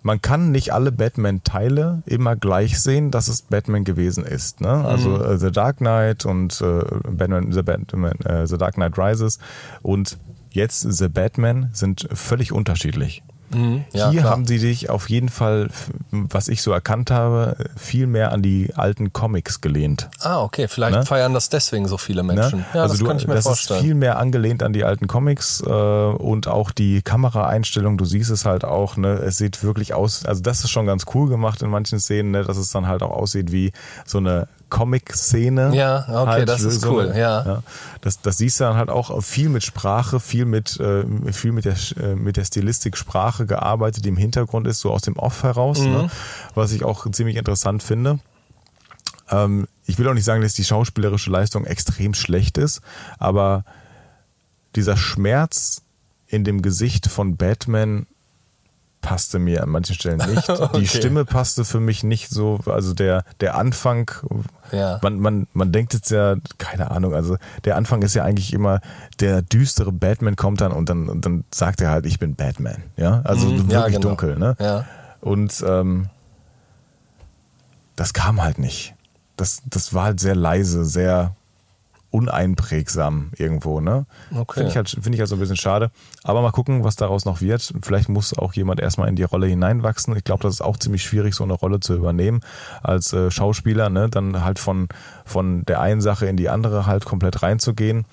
man kann nicht alle Batman-Teile immer gleich sehen, dass es Batman gewesen ist. Ne? Also äh, The Dark Knight und äh, Batman, The, Batman, äh, The Dark Knight Rises und jetzt The Batman sind völlig unterschiedlich. Mhm. Ja, Hier klar. haben sie dich auf jeden Fall, was ich so erkannt habe, viel mehr an die alten Comics gelehnt. Ah, okay. Vielleicht Ne? feiern das deswegen so viele Ne? Menschen. Ja, also das du, kann ich mir das vorstellen. ist viel mehr angelehnt an die alten Comics äh, und auch die Kameraeinstellung. Du siehst es halt auch. Ne? Es sieht wirklich aus. Also das ist schon ganz cool gemacht in manchen Szenen, ne? dass es dann halt auch aussieht wie so eine Comic-Szene. Ja, okay, das ist so cool, eine- ja. Das, das siehst du dann halt auch viel mit Sprache, viel mit äh, viel mit der äh, mit der Stilistik Sprache gearbeitet, die im Hintergrund ist, so aus dem Off heraus, Mhm. ne? was ich auch ziemlich interessant finde. Ähm, ich will auch nicht sagen, dass die schauspielerische Leistung extrem schlecht ist, aber dieser Schmerz in dem Gesicht von Batman passte mir an manchen Stellen nicht. Okay. Die Stimme passte für mich nicht so, also der, der Anfang, Ja. man, man, man denkt jetzt ja, keine Ahnung, also der Anfang ist ja eigentlich immer, der düstere Batman kommt dann und dann, und dann sagt er halt, ich bin Batman, ja, also Mhm, wirklich ja, genau. dunkel, ne? Ja. Und ähm, das kam halt nicht. Das, das war halt sehr leise, sehr uneinprägsam irgendwo, ne? Okay. Finde ich, halt, finde ich halt so ein bisschen schade. Aber mal gucken, was daraus noch wird. Vielleicht muss auch jemand erstmal in die Rolle hineinwachsen. Ich glaube, das ist auch ziemlich schwierig, so eine Rolle zu übernehmen als äh, Schauspieler, ne? Dann halt von, von der einen Sache in die andere halt komplett reinzugehen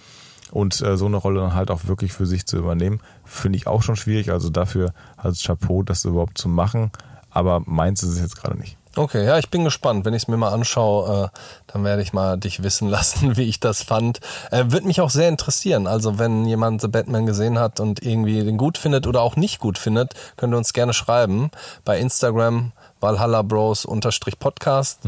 und äh, so eine Rolle dann halt auch wirklich für sich zu übernehmen, finde ich auch schon schwierig. Also dafür als Chapeau, das überhaupt zu machen. Aber meins ist es jetzt gerade nicht. Okay, ja, ich bin gespannt. Wenn ich es mir mal anschaue, äh, dann werde ich mal dich wissen lassen, wie ich das fand. Äh, Würde mich auch sehr interessieren. Also wenn jemand The Batman gesehen hat und irgendwie den gut findet oder auch nicht gut findet, könnt ihr uns gerne schreiben bei Instagram Valhalla Bros unterstrich Podcast.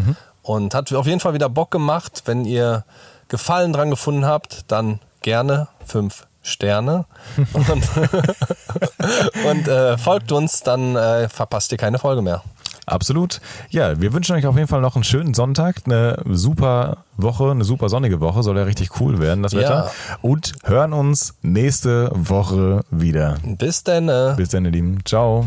Und hat auf jeden Fall wieder Bock gemacht. Wenn ihr Gefallen dran gefunden habt, dann gerne fünf Sterne und, und äh, folgt uns, dann äh, verpasst ihr keine Folge mehr. Absolut. Ja, wir wünschen euch auf jeden Fall noch einen schönen Sonntag, eine super Woche, eine super sonnige Woche, soll ja richtig cool werden, das Ja. Wetter. Und hören uns nächste Woche wieder. Bis dann. Äh. Bis dann, ihr Lieben. Ciao.